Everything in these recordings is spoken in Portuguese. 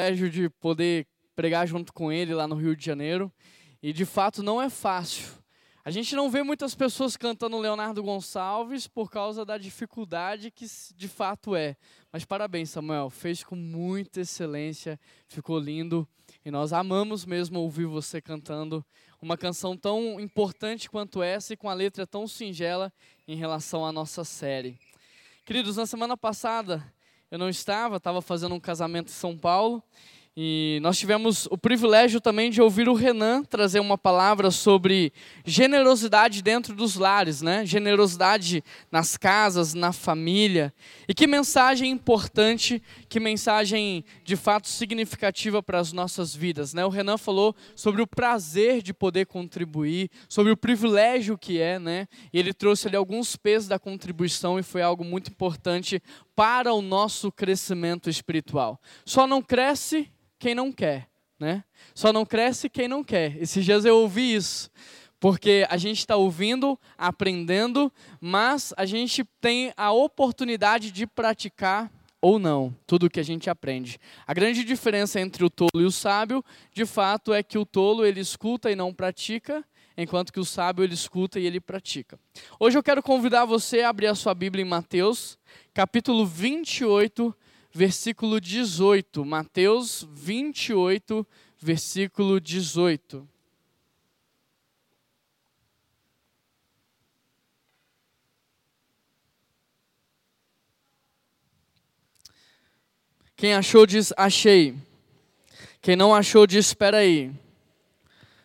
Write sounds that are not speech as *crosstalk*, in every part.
privilégio de poder pregar junto com ele lá no Rio de Janeiro. E de fato não é fácil. A gente não vê muitas pessoas cantando Leonardo Gonçalves por causa da dificuldade que de fato é. Mas parabéns, Samuel, fez com muita excelência, ficou lindo e nós amamos mesmo ouvir você cantando uma canção tão importante quanto essa e com a letra tão singela em relação à nossa série. Queridos, na semana passada eu não estava, estava fazendo um casamento em São Paulo. E nós tivemos o privilégio também de ouvir o Renan trazer uma palavra sobre generosidade dentro dos lares, né? Generosidade nas casas, na família. E que mensagem importante, que mensagem de fato significativa para as nossas vidas, né? O Renan falou sobre o prazer de poder contribuir, sobre o privilégio que é, né? E ele trouxe ali alguns pesos da contribuição e foi algo muito importante para o nosso crescimento espiritual. Só não cresce quem não quer, né? Só não cresce quem não quer. Esses dias eu ouvi isso. Porque a gente está ouvindo, aprendendo, mas a gente tem a oportunidade de praticar ou não tudo o que a gente aprende. A grande diferença entre o tolo e o sábio, de fato, é que o tolo ele escuta e não pratica, enquanto que o sábio ele escuta e ele pratica. Hoje eu quero convidar você a abrir a sua Bíblia em Mateus, capítulo 28, versículo 18. Mateus 28, versículo 18. Quem achou diz achei. Quem não achou diz espera aí.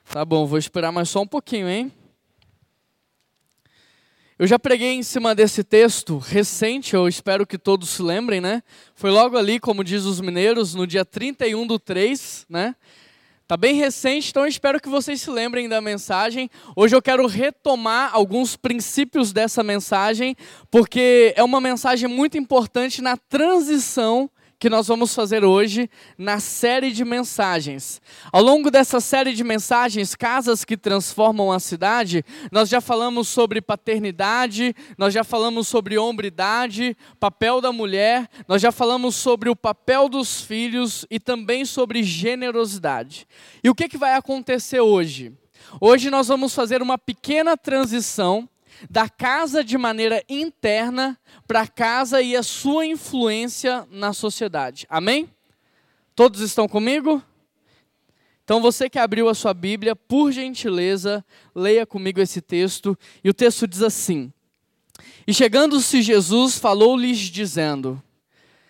Tá bom, vou esperar mais só um pouquinho, hein? Eu já preguei em cima desse texto recente, eu espero que todos se lembrem, né? Foi logo ali, como diz os mineiros, no dia 31 do 3, né? Tá bem recente, então eu espero que vocês se lembrem da mensagem. Hoje eu quero retomar alguns princípios dessa mensagem, porque é uma mensagem muito importante na transição que nós vamos fazer hoje na série de mensagens. Ao longo dessa série de mensagens, Casas que Transformam a Cidade, nós já falamos sobre paternidade, nós já falamos sobre hombridade, papel da mulher, nós já falamos sobre o papel dos filhos e também sobre generosidade. E o que, que vai acontecer hoje? Hoje nós vamos fazer uma pequena transição da casa de maneira interna para a casa e a sua influência na sociedade. Amém? Todos estão comigo? Então você que abriu a sua Bíblia, por gentileza, leia comigo esse texto. E o texto diz assim: E chegando-se Jesus, falou-lhes dizendo: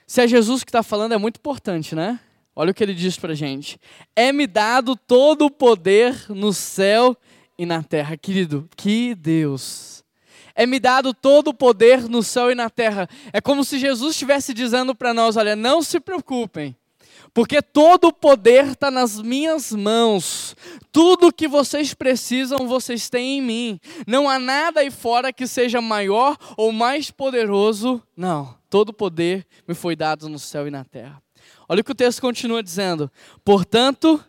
Se é Jesus que está falando, é muito importante, né? Olha o que ele diz para gente: É-me dado todo o poder no céu e na terra. Querido, que Deus! é-me dado todo o poder no céu e na terra. É como se Jesus estivesse dizendo para nós: olha, não se preocupem, porque todo o poder está nas minhas mãos. Tudo que vocês precisam, vocês têm em mim. Não há nada aí fora que seja maior ou mais poderoso. Não, todo o poder me foi dado no céu e na terra. Olha o que o texto continua dizendo: portanto,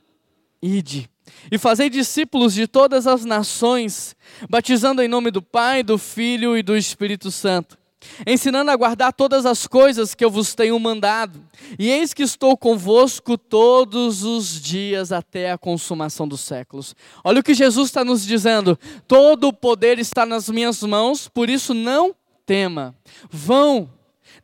ide e fazei discípulos de todas as nações, batizando em nome do Pai, do Filho e do Espírito Santo, ensinando a guardar todas as coisas que eu vos tenho mandado. E eis que estou convosco todos os dias até a consumação dos séculos. Olha o que Jesus está nos dizendo: todo o poder está nas minhas mãos, por isso não tema. Vão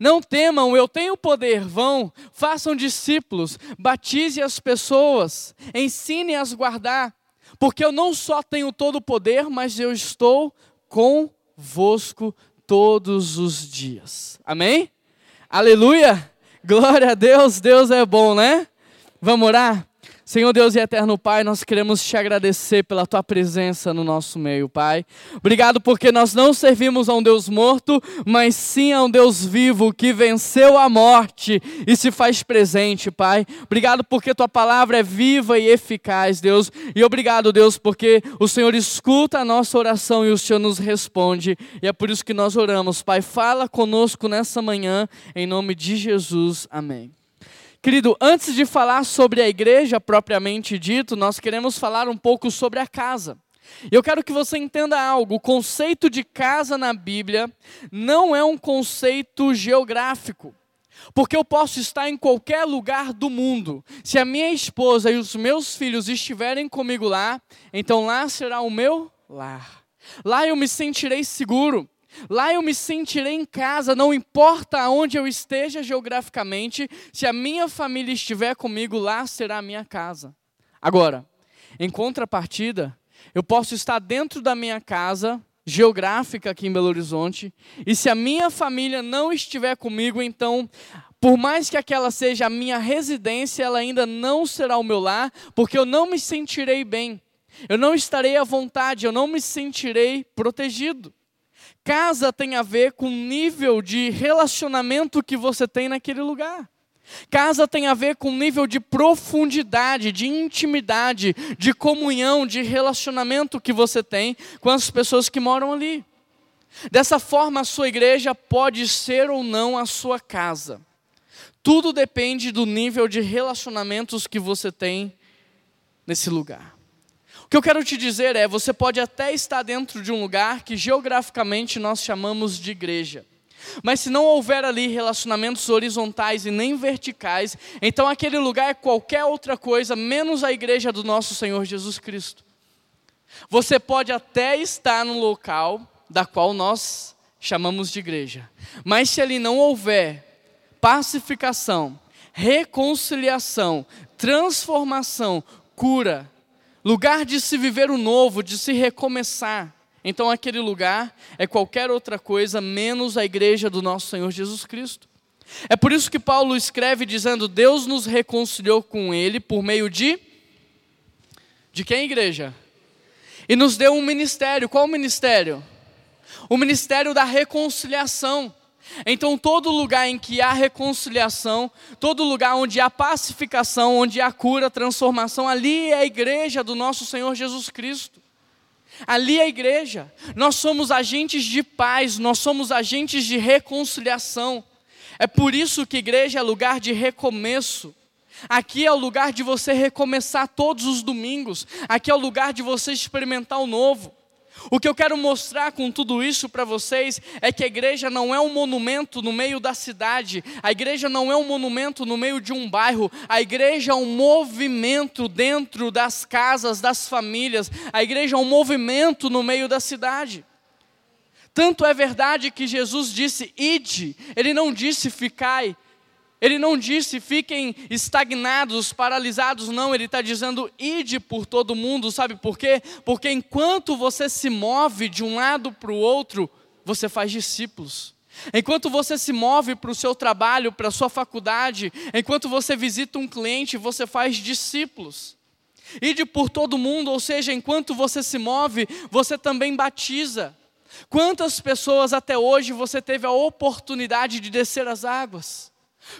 não temam, eu tenho poder. Vão, façam discípulos, batize as pessoas, ensine-as a guardar, porque eu não só tenho todo o poder, mas eu estou convosco todos os dias. Amém? Aleluia! Glória a Deus, Deus é bom, né? Vamos orar? Senhor Deus e eterno Pai, nós queremos te agradecer pela tua presença no nosso meio, Pai. Obrigado porque nós não servimos a um Deus morto, mas sim a um Deus vivo que venceu a morte e se faz presente, Pai. Obrigado porque tua palavra é viva e eficaz, Deus. E obrigado, Deus, porque o Senhor escuta a nossa oração e o Senhor nos responde. E é por isso que nós oramos, Pai. Fala conosco nessa manhã, em nome de Jesus. Amém. Querido, antes de falar sobre a igreja propriamente dito, nós queremos falar um pouco sobre a casa. Eu quero que você entenda algo: o conceito de casa na Bíblia não é um conceito geográfico. Porque eu posso estar em qualquer lugar do mundo. Se a minha esposa e os meus filhos estiverem comigo lá, então lá será o meu lar. Lá eu me sentirei seguro. Lá eu me sentirei em casa, não importa aonde eu esteja geograficamente, se a minha família estiver comigo, lá será a minha casa. Agora, em contrapartida, eu posso estar dentro da minha casa, geográfica aqui em Belo Horizonte, e se a minha família não estiver comigo, então, por mais que aquela seja a minha residência, ela ainda não será o meu lar, porque eu não me sentirei bem, eu não estarei à vontade, eu não me sentirei protegido. Casa tem a ver com o nível de relacionamento que você tem naquele lugar. Casa tem a ver com o nível de profundidade, de intimidade, de comunhão, de relacionamento que você tem com as pessoas que moram ali. Dessa forma, a sua igreja pode ser ou não a sua casa. Tudo depende do nível de relacionamentos que você tem nesse lugar. Que eu quero te dizer é: você pode até estar dentro de um lugar que geograficamente nós chamamos de igreja. Mas se não houver ali relacionamentos horizontais e nem verticais, então aquele lugar é qualquer outra coisa, menos a igreja do nosso Senhor Jesus Cristo. Você pode até estar no local da qual nós chamamos de igreja, mas se ali não houver pacificação, reconciliação, transformação, cura, lugar de se viver o novo, de se recomeçar, então aquele lugar é qualquer outra coisa menos a igreja do nosso Senhor Jesus Cristo. É por isso que Paulo escreve dizendo: Deus nos reconciliou com Ele por meio de. De quem, igreja? E nos deu um ministério. Qual o ministério? O ministério da reconciliação. Então, todo lugar em que há reconciliação, todo lugar onde há pacificação, onde há cura, transformação, ali é a igreja do nosso Senhor Jesus Cristo. Ali é a igreja. Nós somos agentes de paz, nós somos agentes de reconciliação. É por isso que igreja é lugar de recomeço. Aqui é o lugar de você recomeçar todos os domingos. Aqui é o lugar de você experimentar o novo. O que eu quero mostrar com tudo isso para vocês é que a igreja não é um monumento no meio da cidade, a igreja não é um monumento no meio de um bairro, a igreja é um movimento dentro das casas, das famílias, a igreja é um movimento no meio da cidade. Tanto é verdade que Jesus disse: ide, ele não disse ficai, ele não disse fiquem estagnados, paralisados, não. Ele está dizendo ide por todo mundo, sabe por quê? Porque enquanto você se move de um lado para o outro, você faz discípulos. Enquanto você se move para o seu trabalho, para a sua faculdade, enquanto você visita um cliente, você faz discípulos. Ide por todo mundo, ou seja, enquanto você se move, você também batiza. Quantas pessoas até hoje você teve a oportunidade de descer as águas?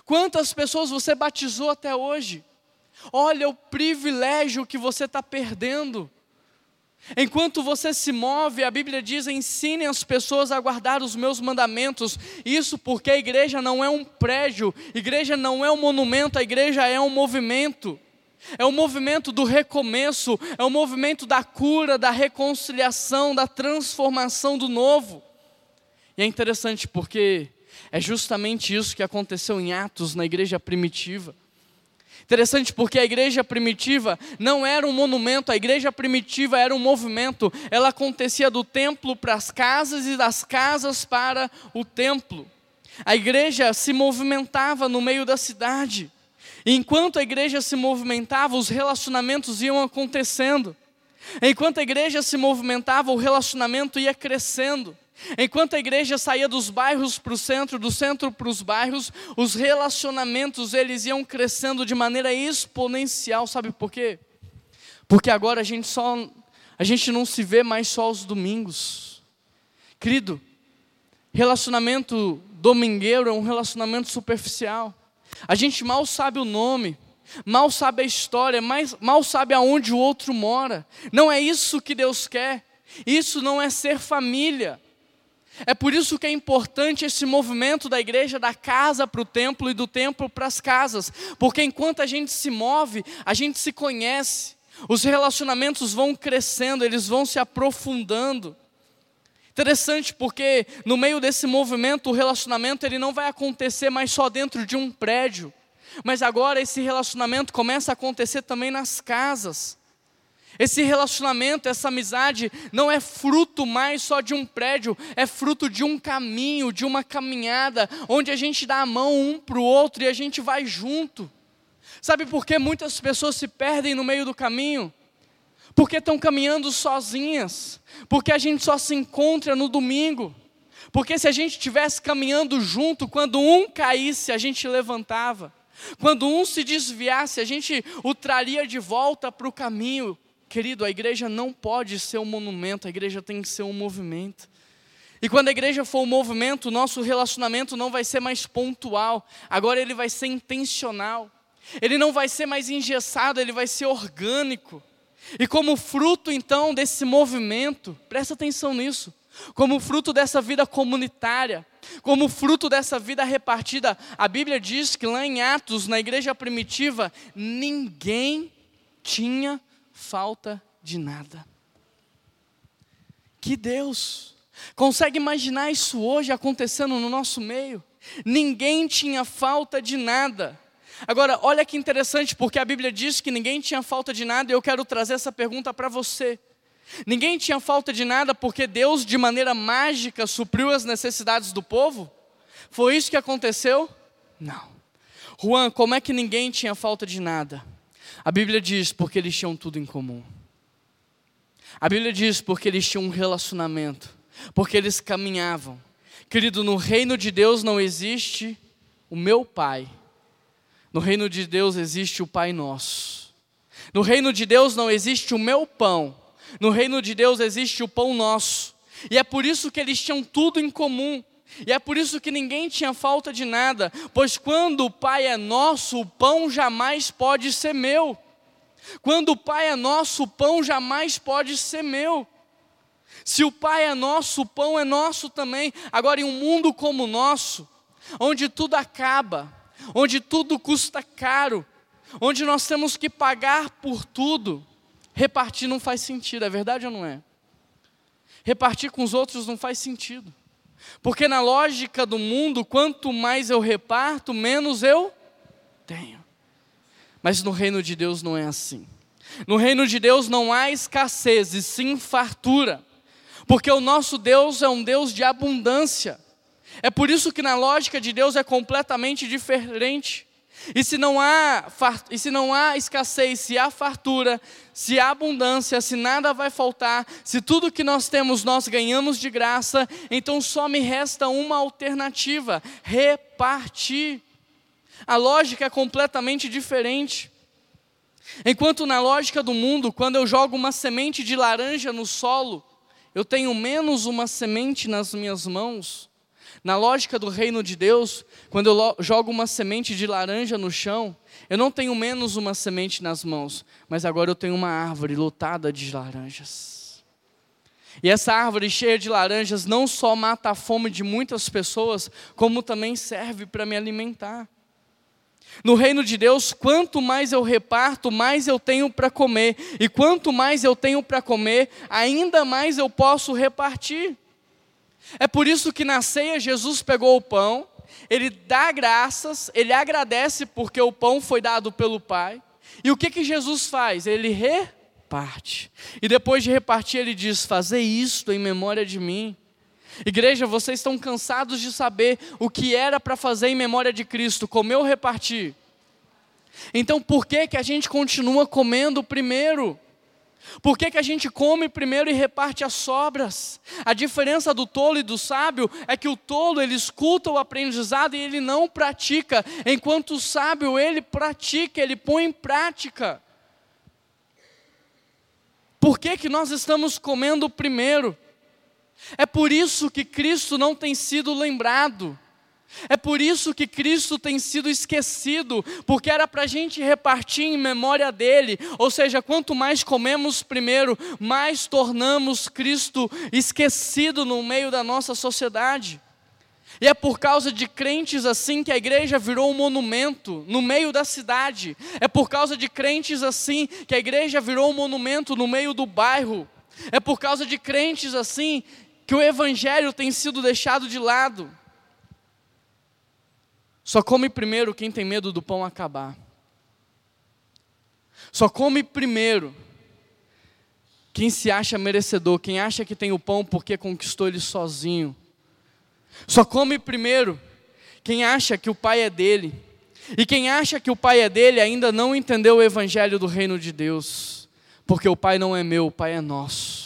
Quantas pessoas você batizou até hoje? Olha o privilégio que você está perdendo. Enquanto você se move, a Bíblia diz: ensine as pessoas a guardar os meus mandamentos. Isso porque a igreja não é um prédio, igreja não é um monumento, a igreja é um movimento. É o movimento do recomeço, é o movimento da cura, da reconciliação, da transformação do novo. E é interessante porque é justamente isso que aconteceu em Atos, na igreja primitiva. Interessante porque a igreja primitiva não era um monumento, a igreja primitiva era um movimento. Ela acontecia do templo para as casas e das casas para o templo. A igreja se movimentava no meio da cidade. E enquanto a igreja se movimentava, os relacionamentos iam acontecendo. Enquanto a igreja se movimentava, o relacionamento ia crescendo. Enquanto a igreja saía dos bairros para o centro, do centro para os bairros, os relacionamentos eles iam crescendo de maneira exponencial, sabe por quê? Porque agora a gente só a gente não se vê mais só aos domingos. Querido, relacionamento domingueiro é um relacionamento superficial. A gente mal sabe o nome, mal sabe a história, mais, mal sabe aonde o outro mora. Não é isso que Deus quer. Isso não é ser família. É por isso que é importante esse movimento da igreja da casa para o templo e do templo para as casas, porque enquanto a gente se move, a gente se conhece, os relacionamentos vão crescendo, eles vão se aprofundando. Interessante porque no meio desse movimento o relacionamento ele não vai acontecer mais só dentro de um prédio, mas agora esse relacionamento começa a acontecer também nas casas. Esse relacionamento, essa amizade não é fruto mais só de um prédio, é fruto de um caminho, de uma caminhada, onde a gente dá a mão um para o outro e a gente vai junto. Sabe por que muitas pessoas se perdem no meio do caminho? Porque estão caminhando sozinhas, porque a gente só se encontra no domingo. Porque se a gente estivesse caminhando junto, quando um caísse, a gente levantava. Quando um se desviasse, a gente o traria de volta para o caminho. Querido, a igreja não pode ser um monumento, a igreja tem que ser um movimento. E quando a igreja for um movimento, o nosso relacionamento não vai ser mais pontual, agora ele vai ser intencional. Ele não vai ser mais engessado, ele vai ser orgânico. E como fruto então desse movimento, presta atenção nisso, como fruto dessa vida comunitária, como fruto dessa vida repartida, a Bíblia diz que lá em Atos, na igreja primitiva, ninguém tinha falta de nada. Que Deus! Consegue imaginar isso hoje acontecendo no nosso meio? Ninguém tinha falta de nada. Agora, olha que interessante, porque a Bíblia diz que ninguém tinha falta de nada, e eu quero trazer essa pergunta para você. Ninguém tinha falta de nada porque Deus, de maneira mágica, supriu as necessidades do povo? Foi isso que aconteceu? Não. Juan, como é que ninguém tinha falta de nada? A Bíblia diz porque eles tinham tudo em comum. A Bíblia diz porque eles tinham um relacionamento, porque eles caminhavam. Querido, no reino de Deus não existe o meu pai no reino de Deus existe o Pai Nosso. No reino de Deus não existe o meu pão. No reino de Deus existe o pão nosso. E é por isso que eles tinham tudo em comum. E é por isso que ninguém tinha falta de nada, pois quando o Pai é nosso, o pão jamais pode ser meu. Quando o Pai é nosso, o pão jamais pode ser meu. Se o Pai é nosso, o pão é nosso também. Agora, em um mundo como o nosso, onde tudo acaba, onde tudo custa caro, onde nós temos que pagar por tudo, repartir não faz sentido, é verdade ou não é? Repartir com os outros não faz sentido. Porque na lógica do mundo, quanto mais eu reparto, menos eu tenho. Mas no reino de Deus não é assim. No reino de Deus não há escassez, e sim fartura. Porque o nosso Deus é um Deus de abundância. É por isso que na lógica de Deus é completamente diferente. E se não há, e se não há escassez, se há fartura, se há abundância, se nada vai faltar, se tudo que nós temos nós ganhamos de graça, então só me resta uma alternativa: repartir. A lógica é completamente diferente. Enquanto na lógica do mundo, quando eu jogo uma semente de laranja no solo, eu tenho menos uma semente nas minhas mãos na lógica do reino de Deus, quando eu jogo uma semente de laranja no chão, eu não tenho menos uma semente nas mãos, mas agora eu tenho uma árvore lotada de laranjas. E essa árvore cheia de laranjas não só mata a fome de muitas pessoas, como também serve para me alimentar. No reino de Deus, quanto mais eu reparto, mais eu tenho para comer, e quanto mais eu tenho para comer, ainda mais eu posso repartir. É por isso que na ceia Jesus pegou o pão, ele dá graças, ele agradece porque o pão foi dado pelo Pai. E o que que Jesus faz? Ele reparte. E depois de repartir, ele diz: Fazer isto em memória de mim. Igreja, vocês estão cansados de saber o que era para fazer em memória de Cristo, comer ou repartir? Então por que, que a gente continua comendo primeiro? Por que, que a gente come primeiro e reparte as sobras? A diferença do tolo e do sábio é que o tolo ele escuta o aprendizado e ele não pratica, enquanto o sábio ele pratica, ele põe em prática. Por que, que nós estamos comendo primeiro? É por isso que Cristo não tem sido lembrado. É por isso que Cristo tem sido esquecido, porque era para a gente repartir em memória dele. Ou seja, quanto mais comemos primeiro, mais tornamos Cristo esquecido no meio da nossa sociedade. E é por causa de crentes assim que a igreja virou um monumento no meio da cidade. É por causa de crentes assim que a igreja virou um monumento no meio do bairro. É por causa de crentes assim que o evangelho tem sido deixado de lado. Só come primeiro quem tem medo do pão acabar. Só come primeiro quem se acha merecedor, quem acha que tem o pão porque conquistou ele sozinho. Só come primeiro quem acha que o pai é dele. E quem acha que o pai é dele ainda não entendeu o evangelho do reino de Deus. Porque o pai não é meu, o pai é nosso.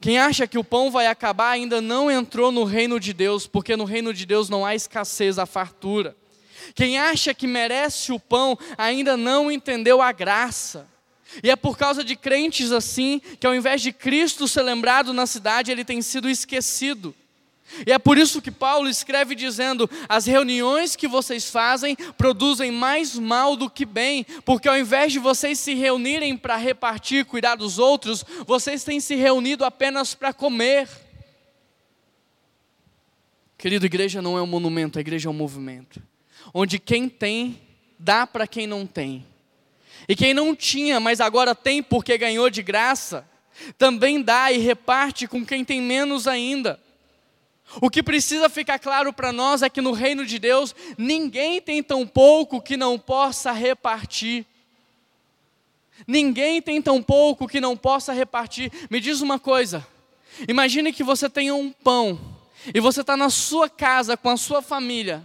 Quem acha que o pão vai acabar ainda não entrou no reino de Deus, porque no reino de Deus não há escassez, há fartura. Quem acha que merece o pão ainda não entendeu a graça. E é por causa de crentes assim que, ao invés de Cristo ser lembrado na cidade, ele tem sido esquecido. E é por isso que Paulo escreve dizendo: as reuniões que vocês fazem produzem mais mal do que bem, porque ao invés de vocês se reunirem para repartir, cuidar dos outros, vocês têm se reunido apenas para comer. Querido, igreja não é um monumento, a igreja é um movimento, onde quem tem dá para quem não tem. E quem não tinha, mas agora tem porque ganhou de graça, também dá e reparte com quem tem menos ainda. O que precisa ficar claro para nós é que no reino de Deus, ninguém tem tão pouco que não possa repartir. Ninguém tem tão pouco que não possa repartir. Me diz uma coisa: imagine que você tenha um pão e você está na sua casa com a sua família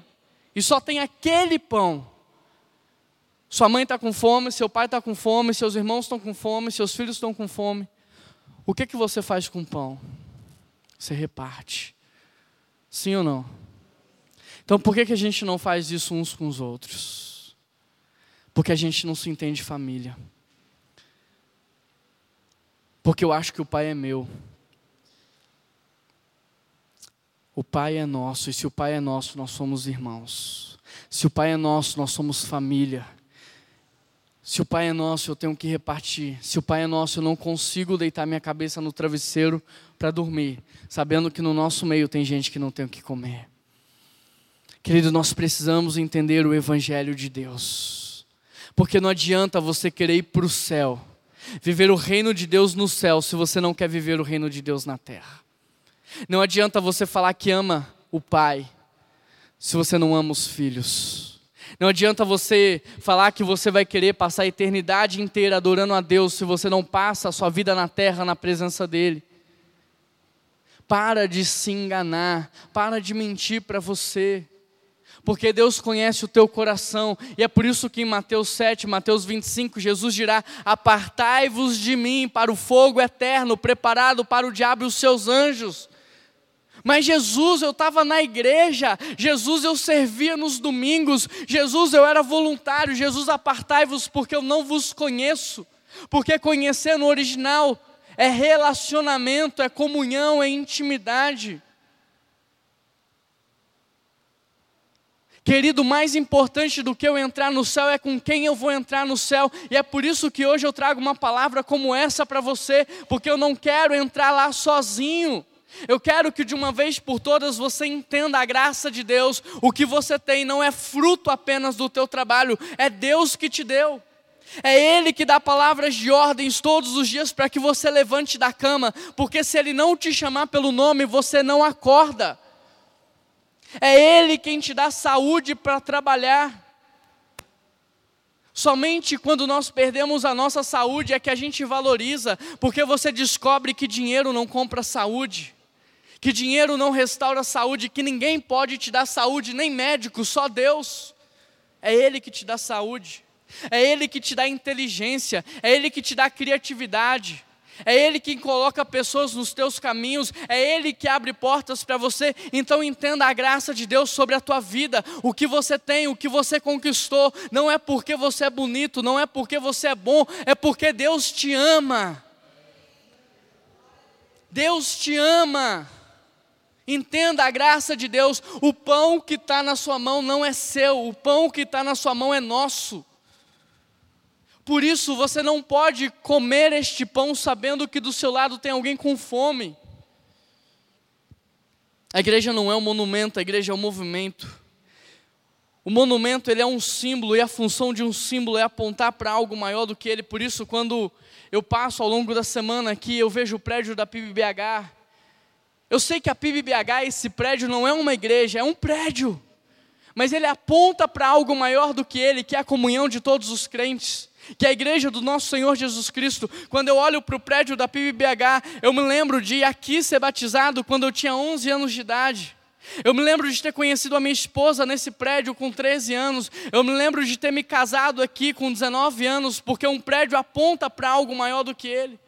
e só tem aquele pão. Sua mãe está com fome, seu pai está com fome, seus irmãos estão com fome, seus filhos estão com fome. O que, que você faz com o pão? Você reparte. Sim ou não? Então por que, que a gente não faz isso uns com os outros? Porque a gente não se entende família. Porque eu acho que o pai é meu. O pai é nosso, e se o pai é nosso, nós somos irmãos. Se o pai é nosso, nós somos família. Se o Pai é nosso, eu tenho que repartir. Se o Pai é nosso, eu não consigo deitar minha cabeça no travesseiro para dormir, sabendo que no nosso meio tem gente que não tem o que comer. Querido, nós precisamos entender o Evangelho de Deus, porque não adianta você querer ir para o céu, viver o reino de Deus no céu, se você não quer viver o reino de Deus na terra. Não adianta você falar que ama o Pai, se você não ama os filhos. Não adianta você falar que você vai querer passar a eternidade inteira adorando a Deus se você não passa a sua vida na terra na presença dEle. Para de se enganar, para de mentir para você, porque Deus conhece o teu coração, e é por isso que em Mateus 7, Mateus 25, Jesus dirá: Apartai-vos de mim para o fogo eterno, preparado para o diabo e os seus anjos. Mas Jesus, eu estava na igreja, Jesus, eu servia nos domingos, Jesus, eu era voluntário, Jesus, apartai-vos porque eu não vos conheço, porque conhecer no original é relacionamento, é comunhão, é intimidade. Querido, mais importante do que eu entrar no céu é com quem eu vou entrar no céu, e é por isso que hoje eu trago uma palavra como essa para você, porque eu não quero entrar lá sozinho. Eu quero que de uma vez por todas você entenda a graça de Deus. O que você tem não é fruto apenas do teu trabalho, é Deus que te deu. É Ele que dá palavras de ordens todos os dias para que você levante da cama, porque se Ele não te chamar pelo nome, você não acorda. É Ele quem te dá saúde para trabalhar. Somente quando nós perdemos a nossa saúde é que a gente valoriza, porque você descobre que dinheiro não compra saúde que dinheiro não restaura a saúde, que ninguém pode te dar saúde, nem médico, só Deus. É Ele que te dá saúde, é Ele que te dá inteligência, é Ele que te dá criatividade. É Ele quem coloca pessoas nos teus caminhos, é Ele que abre portas para você. Então entenda a graça de Deus sobre a tua vida. O que você tem, o que você conquistou, não é porque você é bonito, não é porque você é bom, é porque Deus te ama. Deus te ama. Entenda a graça de Deus. O pão que está na sua mão não é seu, o pão que está na sua mão é nosso. Por isso você não pode comer este pão sabendo que do seu lado tem alguém com fome. A igreja não é um monumento, a igreja é um movimento. O monumento ele é um símbolo e a função de um símbolo é apontar para algo maior do que ele. Por isso, quando eu passo ao longo da semana aqui, eu vejo o prédio da PIBBH. Eu sei que a PIBBH, esse prédio não é uma igreja, é um prédio. Mas ele aponta para algo maior do que ele, que é a comunhão de todos os crentes que é a igreja do nosso Senhor Jesus Cristo. Quando eu olho para o prédio da PIBBH, eu me lembro de aqui ser batizado quando eu tinha 11 anos de idade. Eu me lembro de ter conhecido a minha esposa nesse prédio com 13 anos. Eu me lembro de ter me casado aqui com 19 anos, porque um prédio aponta para algo maior do que ele.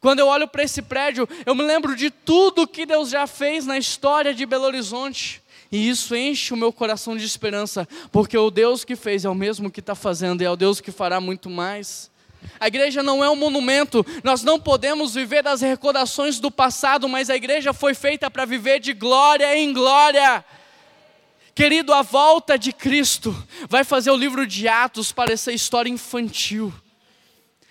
Quando eu olho para esse prédio, eu me lembro de tudo que Deus já fez na história de Belo Horizonte. E isso enche o meu coração de esperança, porque o Deus que fez é o mesmo que está fazendo e é o Deus que fará muito mais. A igreja não é um monumento, nós não podemos viver das recordações do passado, mas a igreja foi feita para viver de glória em glória. Querido, a volta de Cristo vai fazer o livro de Atos parecer história infantil.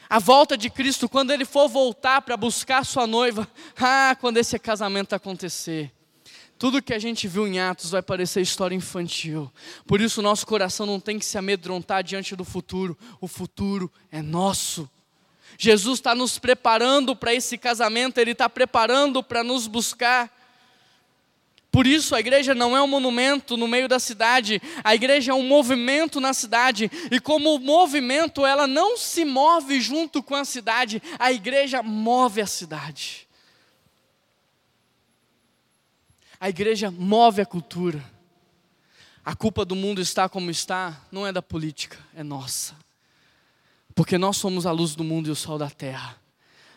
A volta de Cristo, quando ele for voltar para buscar sua noiva, *laughs* ah, quando esse casamento acontecer. Tudo que a gente viu em Atos vai parecer história infantil. Por isso, nosso coração não tem que se amedrontar diante do futuro. O futuro é nosso. Jesus está nos preparando para esse casamento, Ele está preparando para nos buscar. Por isso, a igreja não é um monumento no meio da cidade, a igreja é um movimento na cidade, e como movimento, ela não se move junto com a cidade, a igreja move a cidade. A igreja move a cultura. A culpa do mundo está como está, não é da política, é nossa. Porque nós somos a luz do mundo e o sol da terra.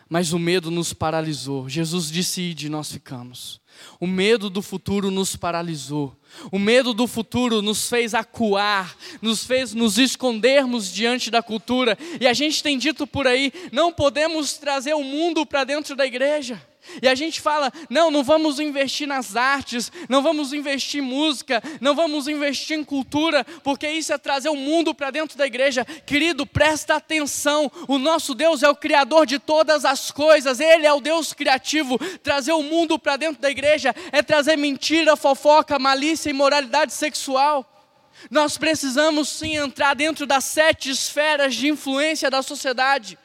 Mas o medo nos paralisou. Jesus disse: Ide, nós ficamos. O medo do futuro nos paralisou. O medo do futuro nos fez acuar, nos fez nos escondermos diante da cultura. E a gente tem dito por aí: não podemos trazer o mundo para dentro da igreja. E a gente fala: não, não vamos investir nas artes, não vamos investir em música, não vamos investir em cultura, porque isso é trazer o mundo para dentro da igreja. Querido, presta atenção: o nosso Deus é o Criador de todas as coisas, Ele é o Deus criativo. Trazer o mundo para dentro da igreja é trazer mentira, fofoca, malícia e imoralidade sexual. Nós precisamos sim entrar dentro das sete esferas de influência da sociedade.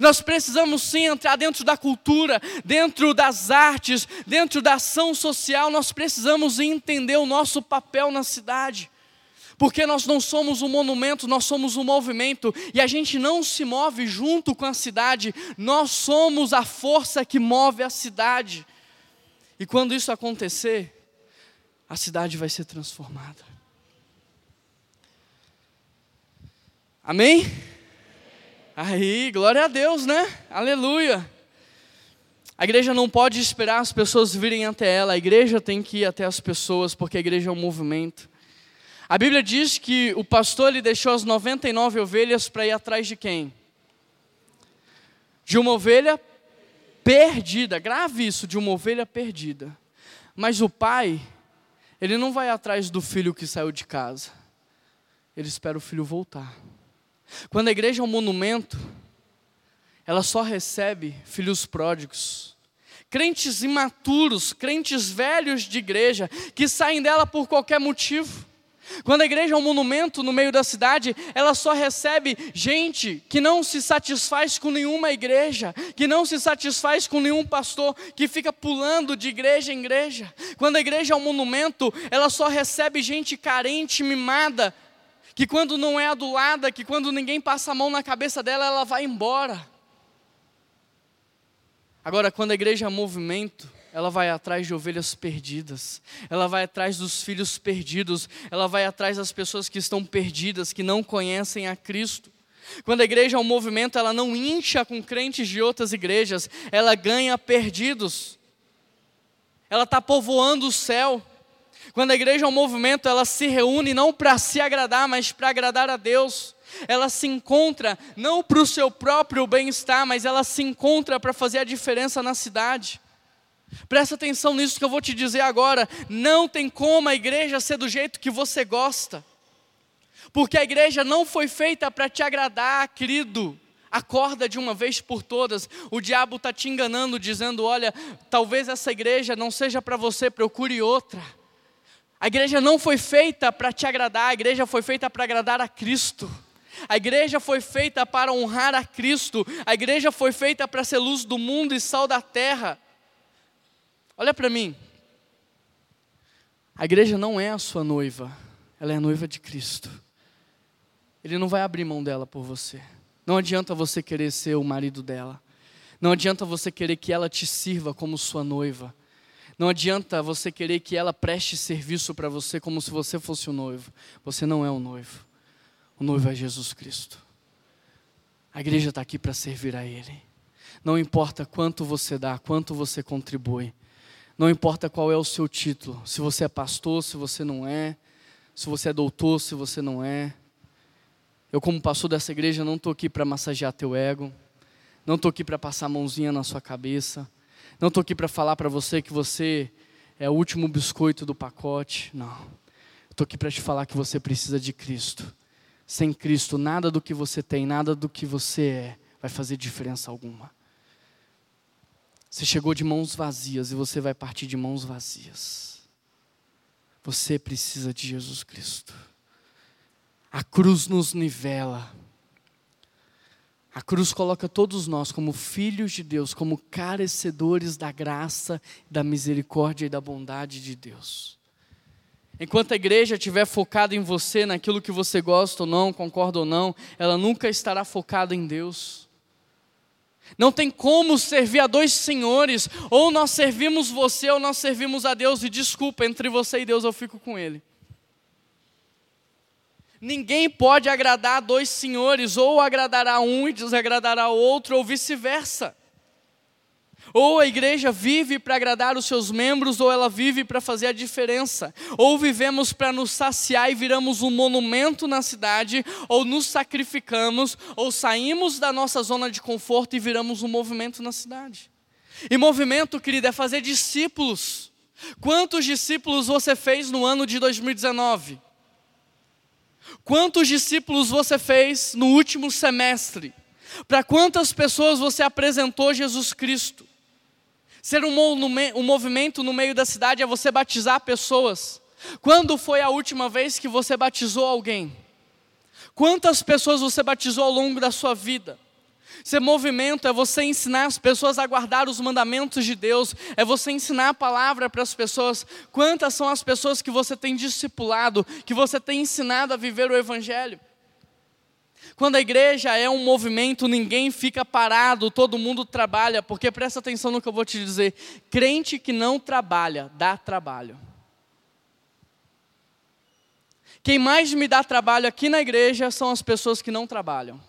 Nós precisamos sim entrar dentro da cultura, dentro das artes, dentro da ação social, nós precisamos entender o nosso papel na cidade. Porque nós não somos um monumento, nós somos um movimento, e a gente não se move junto com a cidade, nós somos a força que move a cidade. E quando isso acontecer, a cidade vai ser transformada. Amém? Aí, glória a Deus, né? Aleluia. A igreja não pode esperar as pessoas virem até ela, a igreja tem que ir até as pessoas, porque a igreja é um movimento. A Bíblia diz que o pastor ele deixou as 99 ovelhas para ir atrás de quem? De uma ovelha perdida. Grave isso, de uma ovelha perdida. Mas o pai, ele não vai atrás do filho que saiu de casa. Ele espera o filho voltar. Quando a igreja é um monumento, ela só recebe filhos pródigos, crentes imaturos, crentes velhos de igreja, que saem dela por qualquer motivo. Quando a igreja é um monumento no meio da cidade, ela só recebe gente que não se satisfaz com nenhuma igreja, que não se satisfaz com nenhum pastor, que fica pulando de igreja em igreja. Quando a igreja é um monumento, ela só recebe gente carente, mimada, que quando não é adulada, que quando ninguém passa a mão na cabeça dela, ela vai embora. Agora, quando a igreja é movimento, ela vai atrás de ovelhas perdidas, ela vai atrás dos filhos perdidos, ela vai atrás das pessoas que estão perdidas, que não conhecem a Cristo. Quando a igreja é um movimento, ela não incha com crentes de outras igrejas, ela ganha perdidos, ela está povoando o céu. Quando a igreja é um movimento, ela se reúne não para se agradar, mas para agradar a Deus. Ela se encontra não para o seu próprio bem-estar, mas ela se encontra para fazer a diferença na cidade. Presta atenção nisso que eu vou te dizer agora. Não tem como a igreja ser do jeito que você gosta. Porque a igreja não foi feita para te agradar, querido. Acorda de uma vez por todas. O diabo está te enganando, dizendo: olha, talvez essa igreja não seja para você, procure outra. A igreja não foi feita para te agradar, a igreja foi feita para agradar a Cristo. A igreja foi feita para honrar a Cristo. A igreja foi feita para ser luz do mundo e sal da terra. Olha para mim. A igreja não é a sua noiva, ela é a noiva de Cristo. Ele não vai abrir mão dela por você. Não adianta você querer ser o marido dela. Não adianta você querer que ela te sirva como sua noiva. Não adianta você querer que ela preste serviço para você como se você fosse o noivo. Você não é o noivo. O noivo é Jesus Cristo. A igreja está aqui para servir a Ele. Não importa quanto você dá, quanto você contribui. Não importa qual é o seu título. Se você é pastor, se você não é. Se você é doutor, se você não é. Eu, como pastor dessa igreja, não estou aqui para massagear teu ego. Não estou aqui para passar a mãozinha na sua cabeça. Não estou aqui para falar para você que você é o último biscoito do pacote. Não. Estou aqui para te falar que você precisa de Cristo. Sem Cristo, nada do que você tem, nada do que você é, vai fazer diferença alguma. Você chegou de mãos vazias e você vai partir de mãos vazias. Você precisa de Jesus Cristo. A cruz nos nivela. A cruz coloca todos nós como filhos de Deus, como carecedores da graça, da misericórdia e da bondade de Deus. Enquanto a igreja estiver focada em você, naquilo que você gosta ou não, concorda ou não, ela nunca estará focada em Deus. Não tem como servir a dois senhores, ou nós servimos você ou nós servimos a Deus, e desculpa, entre você e Deus eu fico com Ele. Ninguém pode agradar a dois senhores, ou agradará um e desagradará o outro, ou vice-versa. Ou a igreja vive para agradar os seus membros, ou ela vive para fazer a diferença. Ou vivemos para nos saciar e viramos um monumento na cidade, ou nos sacrificamos, ou saímos da nossa zona de conforto e viramos um movimento na cidade. E movimento, querido, é fazer discípulos. Quantos discípulos você fez no ano de 2019? Quantos discípulos você fez no último semestre? Para quantas pessoas você apresentou Jesus Cristo? Ser um, um movimento no meio da cidade é você batizar pessoas. Quando foi a última vez que você batizou alguém? Quantas pessoas você batizou ao longo da sua vida? Ser movimento é você ensinar as pessoas a guardar os mandamentos de Deus, é você ensinar a palavra para as pessoas. Quantas são as pessoas que você tem discipulado, que você tem ensinado a viver o Evangelho? Quando a igreja é um movimento, ninguém fica parado, todo mundo trabalha, porque presta atenção no que eu vou te dizer: crente que não trabalha, dá trabalho. Quem mais me dá trabalho aqui na igreja são as pessoas que não trabalham.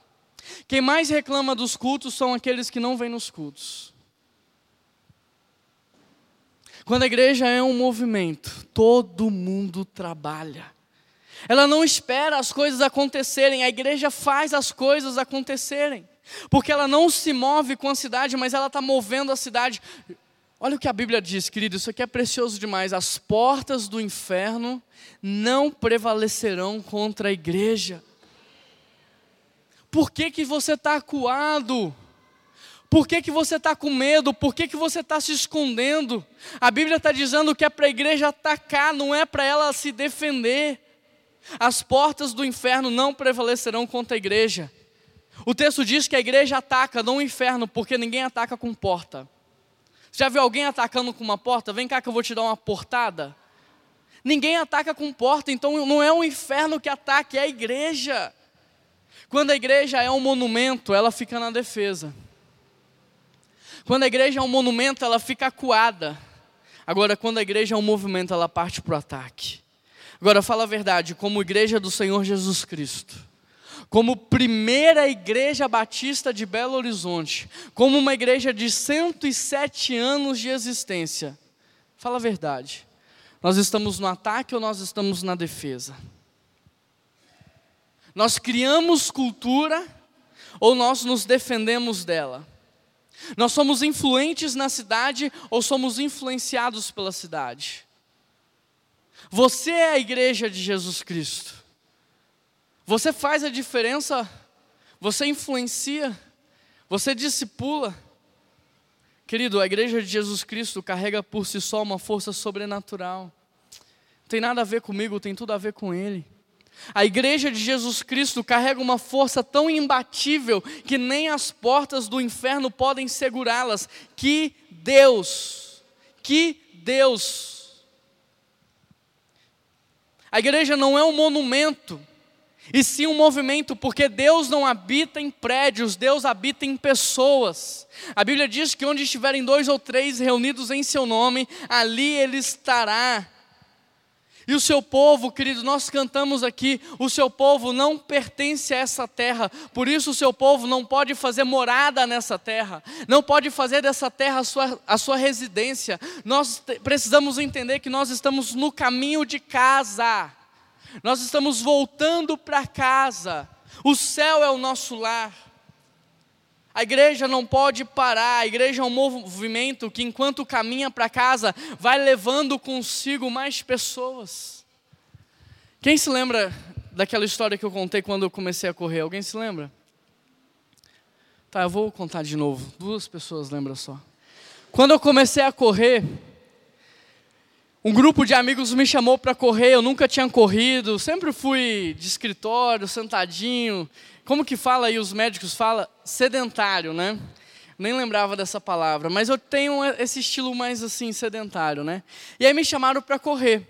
Quem mais reclama dos cultos são aqueles que não vêm nos cultos. Quando a igreja é um movimento, todo mundo trabalha. Ela não espera as coisas acontecerem, a igreja faz as coisas acontecerem. Porque ela não se move com a cidade, mas ela está movendo a cidade. Olha o que a Bíblia diz, querido, isso aqui é precioso demais. As portas do inferno não prevalecerão contra a igreja. Por que, que você está acuado? Por que, que você está com medo? Por que, que você está se escondendo? A Bíblia está dizendo que é para a igreja atacar, não é para ela se defender. As portas do inferno não prevalecerão contra a igreja. O texto diz que a igreja ataca, não o inferno, porque ninguém ataca com porta. Já viu alguém atacando com uma porta? Vem cá que eu vou te dar uma portada. Ninguém ataca com porta, então não é o inferno que ataca, é a igreja. Quando a igreja é um monumento, ela fica na defesa. Quando a igreja é um monumento, ela fica acuada. Agora, quando a igreja é um movimento, ela parte para o ataque. Agora, fala a verdade, como igreja do Senhor Jesus Cristo, como primeira igreja batista de Belo Horizonte, como uma igreja de 107 anos de existência, fala a verdade, nós estamos no ataque ou nós estamos na defesa? Nós criamos cultura ou nós nos defendemos dela? Nós somos influentes na cidade ou somos influenciados pela cidade? Você é a igreja de Jesus Cristo. Você faz a diferença, você influencia, você discipula. Querido, a igreja de Jesus Cristo carrega por si só uma força sobrenatural. Não tem nada a ver comigo, tem tudo a ver com Ele. A igreja de Jesus Cristo carrega uma força tão imbatível que nem as portas do inferno podem segurá-las. Que Deus! Que Deus! A igreja não é um monumento, e sim um movimento, porque Deus não habita em prédios, Deus habita em pessoas. A Bíblia diz que onde estiverem dois ou três reunidos em seu nome, ali Ele estará. E o seu povo, querido, nós cantamos aqui, o seu povo não pertence a essa terra, por isso o seu povo não pode fazer morada nessa terra, não pode fazer dessa terra a sua, a sua residência. Nós precisamos entender que nós estamos no caminho de casa, nós estamos voltando para casa, o céu é o nosso lar. A igreja não pode parar, a igreja é um movimento que, enquanto caminha para casa, vai levando consigo mais pessoas. Quem se lembra daquela história que eu contei quando eu comecei a correr? Alguém se lembra? Tá, eu vou contar de novo. Duas pessoas lembram só. Quando eu comecei a correr, um grupo de amigos me chamou para correr, eu nunca tinha corrido, sempre fui de escritório, sentadinho, como que fala aí, os médicos falam? Sedentário, né? Nem lembrava dessa palavra, mas eu tenho esse estilo mais assim, sedentário, né? E aí me chamaram para correr.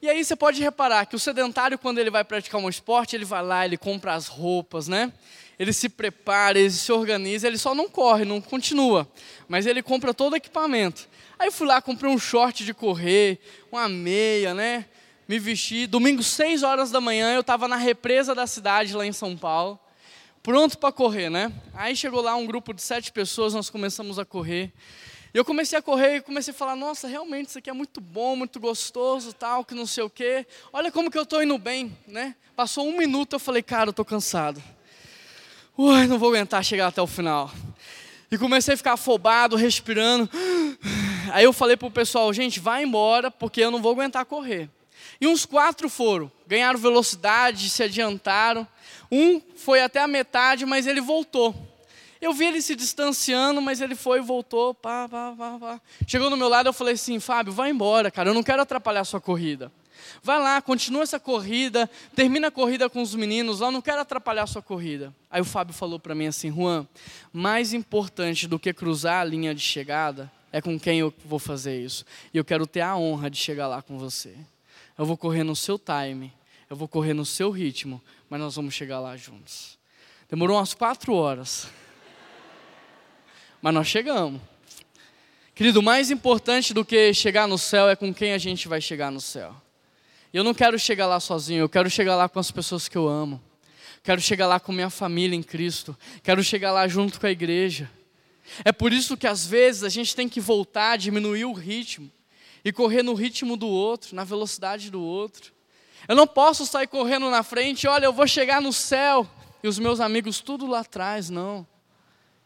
E aí você pode reparar que o sedentário, quando ele vai praticar um esporte, ele vai lá, ele compra as roupas, né? Ele se prepara, ele se organiza, ele só não corre, não continua, mas ele compra todo o equipamento. Aí eu fui lá, comprei um short de correr, uma meia, né? Me vesti. Domingo, 6 horas da manhã, eu estava na represa da cidade, lá em São Paulo pronto para correr, né? Aí chegou lá um grupo de sete pessoas, nós começamos a correr. E eu comecei a correr e comecei a falar, nossa, realmente isso aqui é muito bom, muito gostoso, tal, que não sei o quê. Olha como que eu estou indo bem, né? Passou um minuto, eu falei, cara, eu estou cansado. Ui, não vou aguentar chegar até o final. E comecei a ficar afobado, respirando. Aí eu falei para o pessoal, gente, vai embora, porque eu não vou aguentar correr. E uns quatro foram, ganharam velocidade, se adiantaram. Um foi até a metade, mas ele voltou. Eu vi ele se distanciando, mas ele foi e voltou. Pá, pá, pá, pá. Chegou no meu lado, eu falei assim: Fábio, vai embora, cara, eu não quero atrapalhar a sua corrida. Vai lá, continua essa corrida, termina a corrida com os meninos lá, eu não quero atrapalhar a sua corrida. Aí o Fábio falou para mim assim: Juan, mais importante do que cruzar a linha de chegada é com quem eu vou fazer isso. E eu quero ter a honra de chegar lá com você. Eu vou correr no seu time, eu vou correr no seu ritmo, mas nós vamos chegar lá juntos. Demorou umas quatro horas, mas nós chegamos. Querido, mais importante do que chegar no céu é com quem a gente vai chegar no céu. E eu não quero chegar lá sozinho, eu quero chegar lá com as pessoas que eu amo. Quero chegar lá com minha família em Cristo. Quero chegar lá junto com a igreja. É por isso que às vezes a gente tem que voltar, diminuir o ritmo e correr no ritmo do outro, na velocidade do outro. Eu não posso sair correndo na frente, olha, eu vou chegar no céu e os meus amigos tudo lá atrás, não.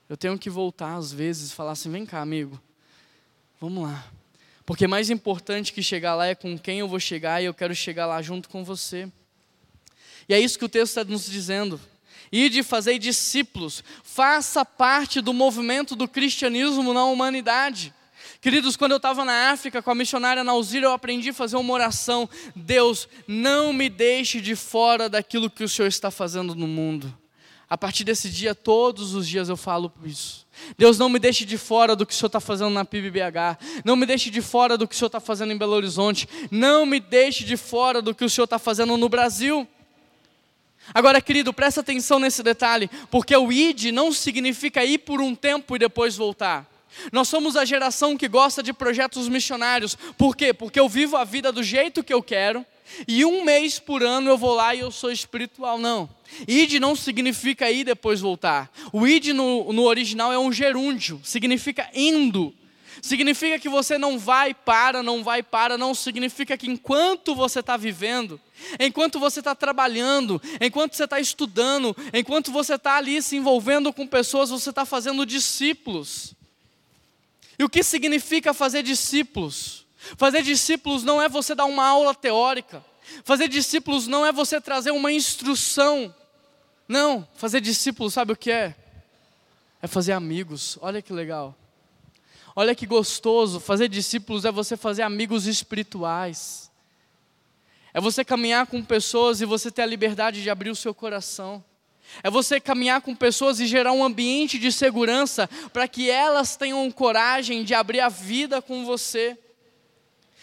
Eu tenho que voltar às vezes e falar assim: vem cá, amigo, vamos lá. Porque mais importante que chegar lá é com quem eu vou chegar e eu quero chegar lá junto com você. E é isso que o texto está nos dizendo. E de fazer discípulos, faça parte do movimento do cristianismo na humanidade. Queridos, quando eu estava na África com a missionária Nauzira, eu aprendi a fazer uma oração. Deus, não me deixe de fora daquilo que o Senhor está fazendo no mundo. A partir desse dia, todos os dias eu falo isso. Deus, não me deixe de fora do que o Senhor está fazendo na PIBBH. Não me deixe de fora do que o Senhor está fazendo em Belo Horizonte. Não me deixe de fora do que o Senhor está fazendo no Brasil. Agora, querido, presta atenção nesse detalhe, porque o ID não significa ir por um tempo e depois voltar. Nós somos a geração que gosta de projetos missionários. Por quê? Porque eu vivo a vida do jeito que eu quero e um mês por ano eu vou lá e eu sou espiritual. Não. Id não significa ir depois voltar. O id no, no original é um gerúndio, significa indo. Significa que você não vai para, não vai para, não significa que enquanto você está vivendo, enquanto você está trabalhando, enquanto você está estudando, enquanto você está ali se envolvendo com pessoas, você está fazendo discípulos. E o que significa fazer discípulos? Fazer discípulos não é você dar uma aula teórica. Fazer discípulos não é você trazer uma instrução. Não, fazer discípulos, sabe o que é? É fazer amigos. Olha que legal. Olha que gostoso. Fazer discípulos é você fazer amigos espirituais. É você caminhar com pessoas e você ter a liberdade de abrir o seu coração. É você caminhar com pessoas e gerar um ambiente de segurança para que elas tenham coragem de abrir a vida com você.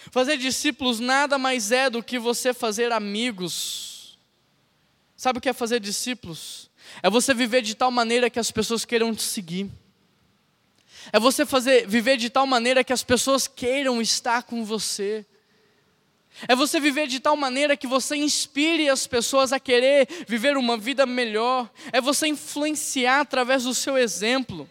Fazer discípulos nada mais é do que você fazer amigos. Sabe o que é fazer discípulos? É você viver de tal maneira que as pessoas queiram te seguir. É você fazer viver de tal maneira que as pessoas queiram estar com você. É você viver de tal maneira que você inspire as pessoas a querer viver uma vida melhor. É você influenciar através do seu exemplo.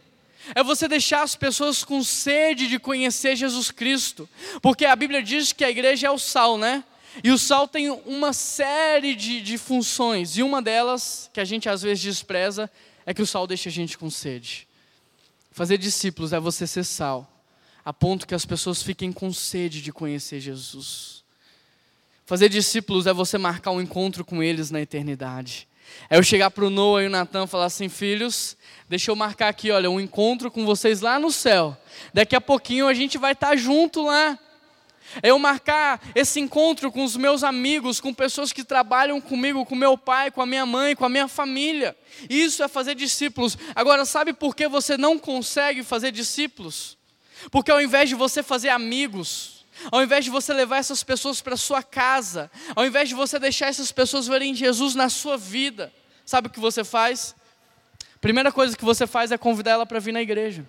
É você deixar as pessoas com sede de conhecer Jesus Cristo. Porque a Bíblia diz que a igreja é o sal, né? E o sal tem uma série de, de funções. E uma delas, que a gente às vezes despreza, é que o sal deixa a gente com sede. Fazer discípulos é você ser sal, a ponto que as pessoas fiquem com sede de conhecer Jesus. Fazer discípulos é você marcar um encontro com eles na eternidade. É eu chegar para o Noah e o Natan e falar assim: filhos, deixa eu marcar aqui, olha, um encontro com vocês lá no céu. Daqui a pouquinho a gente vai estar tá junto lá. É eu marcar esse encontro com os meus amigos, com pessoas que trabalham comigo, com meu pai, com a minha mãe, com a minha família. Isso é fazer discípulos. Agora, sabe por que você não consegue fazer discípulos? Porque ao invés de você fazer amigos, ao invés de você levar essas pessoas para sua casa, ao invés de você deixar essas pessoas verem Jesus na sua vida, sabe o que você faz? Primeira coisa que você faz é convidar ela para vir na igreja.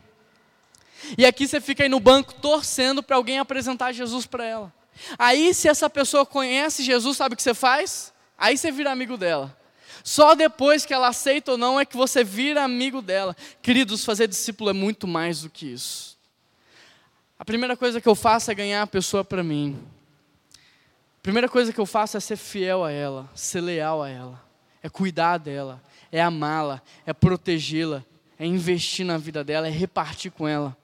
E aqui você fica aí no banco torcendo para alguém apresentar Jesus para ela. Aí, se essa pessoa conhece Jesus, sabe o que você faz? Aí você vira amigo dela. Só depois que ela aceita ou não é que você vira amigo dela. Queridos, fazer discípulo é muito mais do que isso. A primeira coisa que eu faço é ganhar a pessoa para mim. A primeira coisa que eu faço é ser fiel a ela, ser leal a ela, é cuidar dela, é amá-la, é protegê-la, é investir na vida dela, é repartir com ela.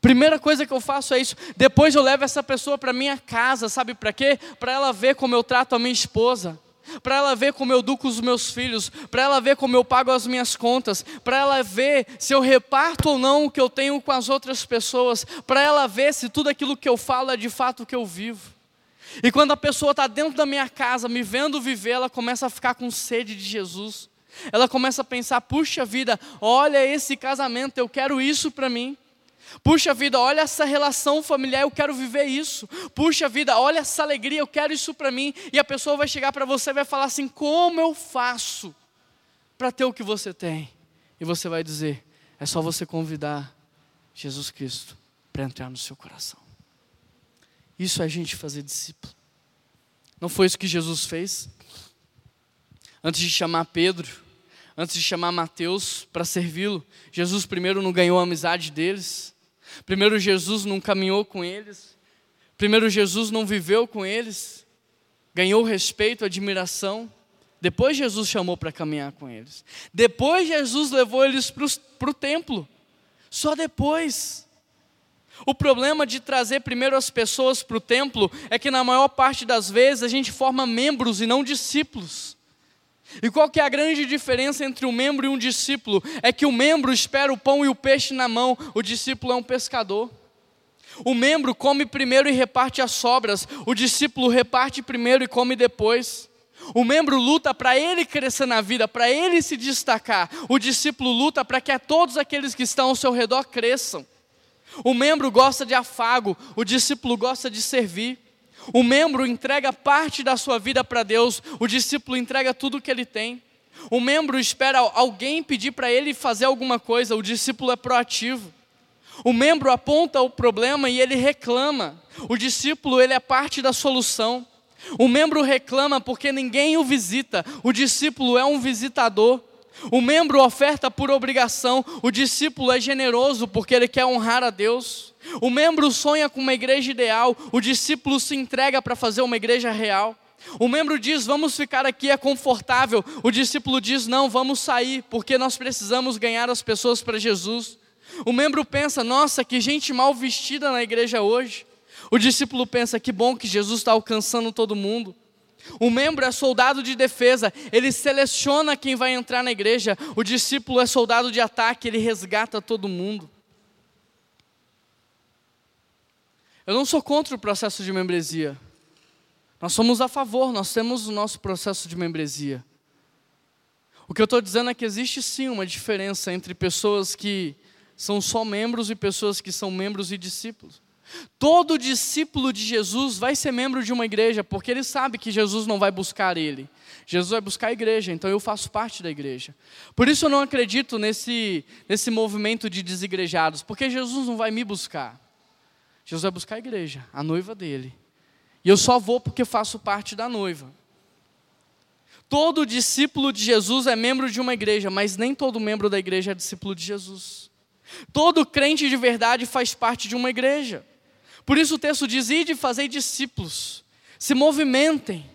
Primeira coisa que eu faço é isso. Depois eu levo essa pessoa para minha casa, sabe para quê? Para ela ver como eu trato a minha esposa para ela ver como eu educo os meus filhos, para ela ver como eu pago as minhas contas, para ela ver se eu reparto ou não o que eu tenho com as outras pessoas, para ela ver se tudo aquilo que eu falo é de fato o que eu vivo. E quando a pessoa está dentro da minha casa, me vendo viver, ela começa a ficar com sede de Jesus. Ela começa a pensar: puxa vida, olha esse casamento, eu quero isso para mim. Puxa vida, olha essa relação familiar, eu quero viver isso. Puxa vida, olha essa alegria, eu quero isso para mim. E a pessoa vai chegar para você e vai falar assim: como eu faço para ter o que você tem? E você vai dizer: é só você convidar Jesus Cristo para entrar no seu coração. Isso é a gente fazer discípulo. Não foi isso que Jesus fez? Antes de chamar Pedro, antes de chamar Mateus para servi-lo, Jesus primeiro não ganhou a amizade deles. Primeiro, Jesus não caminhou com eles. Primeiro, Jesus não viveu com eles. Ganhou respeito, admiração. Depois, Jesus chamou para caminhar com eles. Depois, Jesus levou eles para o templo. Só depois. O problema de trazer primeiro as pessoas para o templo é que, na maior parte das vezes, a gente forma membros e não discípulos. E qual que é a grande diferença entre um membro e um discípulo? É que o membro espera o pão e o peixe na mão, o discípulo é um pescador. O membro come primeiro e reparte as sobras, o discípulo reparte primeiro e come depois. O membro luta para ele crescer na vida, para ele se destacar. O discípulo luta para que todos aqueles que estão ao seu redor cresçam. O membro gosta de afago, o discípulo gosta de servir. O membro entrega parte da sua vida para Deus, o discípulo entrega tudo o que ele tem. O membro espera alguém pedir para ele fazer alguma coisa, o discípulo é proativo. O membro aponta o problema e ele reclama. O discípulo ele é parte da solução. O membro reclama porque ninguém o visita. O discípulo é um visitador. O membro oferta por obrigação. O discípulo é generoso porque ele quer honrar a Deus. O membro sonha com uma igreja ideal, o discípulo se entrega para fazer uma igreja real. O membro diz: Vamos ficar aqui, é confortável. O discípulo diz: Não, vamos sair, porque nós precisamos ganhar as pessoas para Jesus. O membro pensa: Nossa, que gente mal vestida na igreja hoje. O discípulo pensa: Que bom que Jesus está alcançando todo mundo. O membro é soldado de defesa, ele seleciona quem vai entrar na igreja. O discípulo é soldado de ataque, ele resgata todo mundo. Eu não sou contra o processo de membresia. Nós somos a favor, nós temos o nosso processo de membresia. O que eu estou dizendo é que existe sim uma diferença entre pessoas que são só membros e pessoas que são membros e discípulos. Todo discípulo de Jesus vai ser membro de uma igreja, porque ele sabe que Jesus não vai buscar ele. Jesus vai buscar a igreja, então eu faço parte da igreja. Por isso eu não acredito nesse, nesse movimento de desigrejados, porque Jesus não vai me buscar. Jesus vai buscar a igreja, a noiva dele. E eu só vou porque faço parte da noiva. Todo discípulo de Jesus é membro de uma igreja, mas nem todo membro da igreja é discípulo de Jesus. Todo crente de verdade faz parte de uma igreja. Por isso o texto diz: Ide fazer discípulos, se movimentem,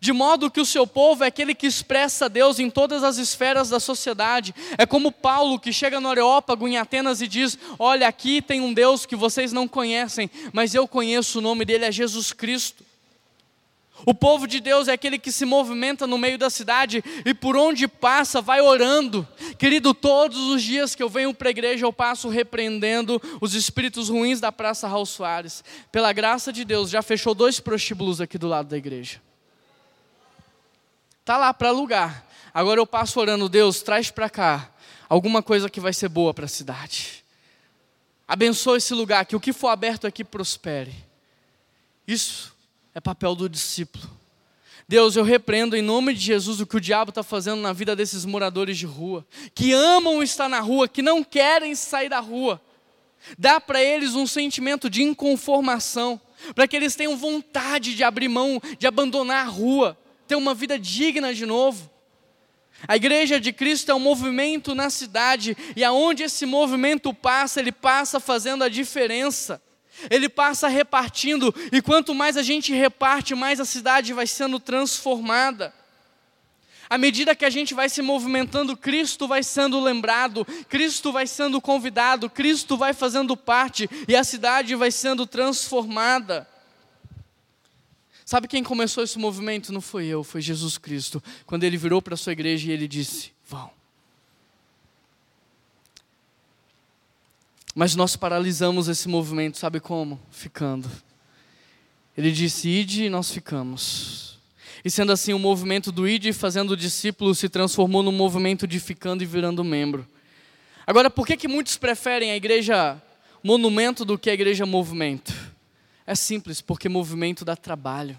de modo que o seu povo é aquele que expressa Deus em todas as esferas da sociedade. É como Paulo que chega no Areópago, em Atenas, e diz: Olha, aqui tem um Deus que vocês não conhecem, mas eu conheço o nome dele, é Jesus Cristo. O povo de Deus é aquele que se movimenta no meio da cidade e por onde passa vai orando. Querido, todos os dias que eu venho para a igreja eu passo repreendendo os espíritos ruins da Praça Raul Soares. Pela graça de Deus, já fechou dois prostíbulos aqui do lado da igreja. Tá lá para alugar. Agora eu passo orando, Deus, traz para cá alguma coisa que vai ser boa para a cidade. Abençoa esse lugar, que o que for aberto aqui prospere. Isso é papel do discípulo. Deus, eu repreendo em nome de Jesus o que o diabo está fazendo na vida desses moradores de rua, que amam estar na rua, que não querem sair da rua. Dá para eles um sentimento de inconformação, para que eles tenham vontade de abrir mão, de abandonar a rua, ter uma vida digna de novo. A igreja de Cristo é um movimento na cidade, e aonde esse movimento passa, ele passa fazendo a diferença ele passa repartindo, e quanto mais a gente reparte, mais a cidade vai sendo transformada. À medida que a gente vai se movimentando, Cristo vai sendo lembrado, Cristo vai sendo convidado, Cristo vai fazendo parte e a cidade vai sendo transformada. Sabe quem começou esse movimento? Não foi eu, foi Jesus Cristo. Quando ele virou para a sua igreja e ele disse: Vão. Mas nós paralisamos esse movimento, sabe como? Ficando. Ele disse: Ide e nós ficamos. E sendo assim, o movimento do Ide fazendo discípulos se transformou num movimento de ficando e virando membro. Agora, por que, que muitos preferem a igreja monumento do que a igreja movimento? É simples, porque movimento dá trabalho.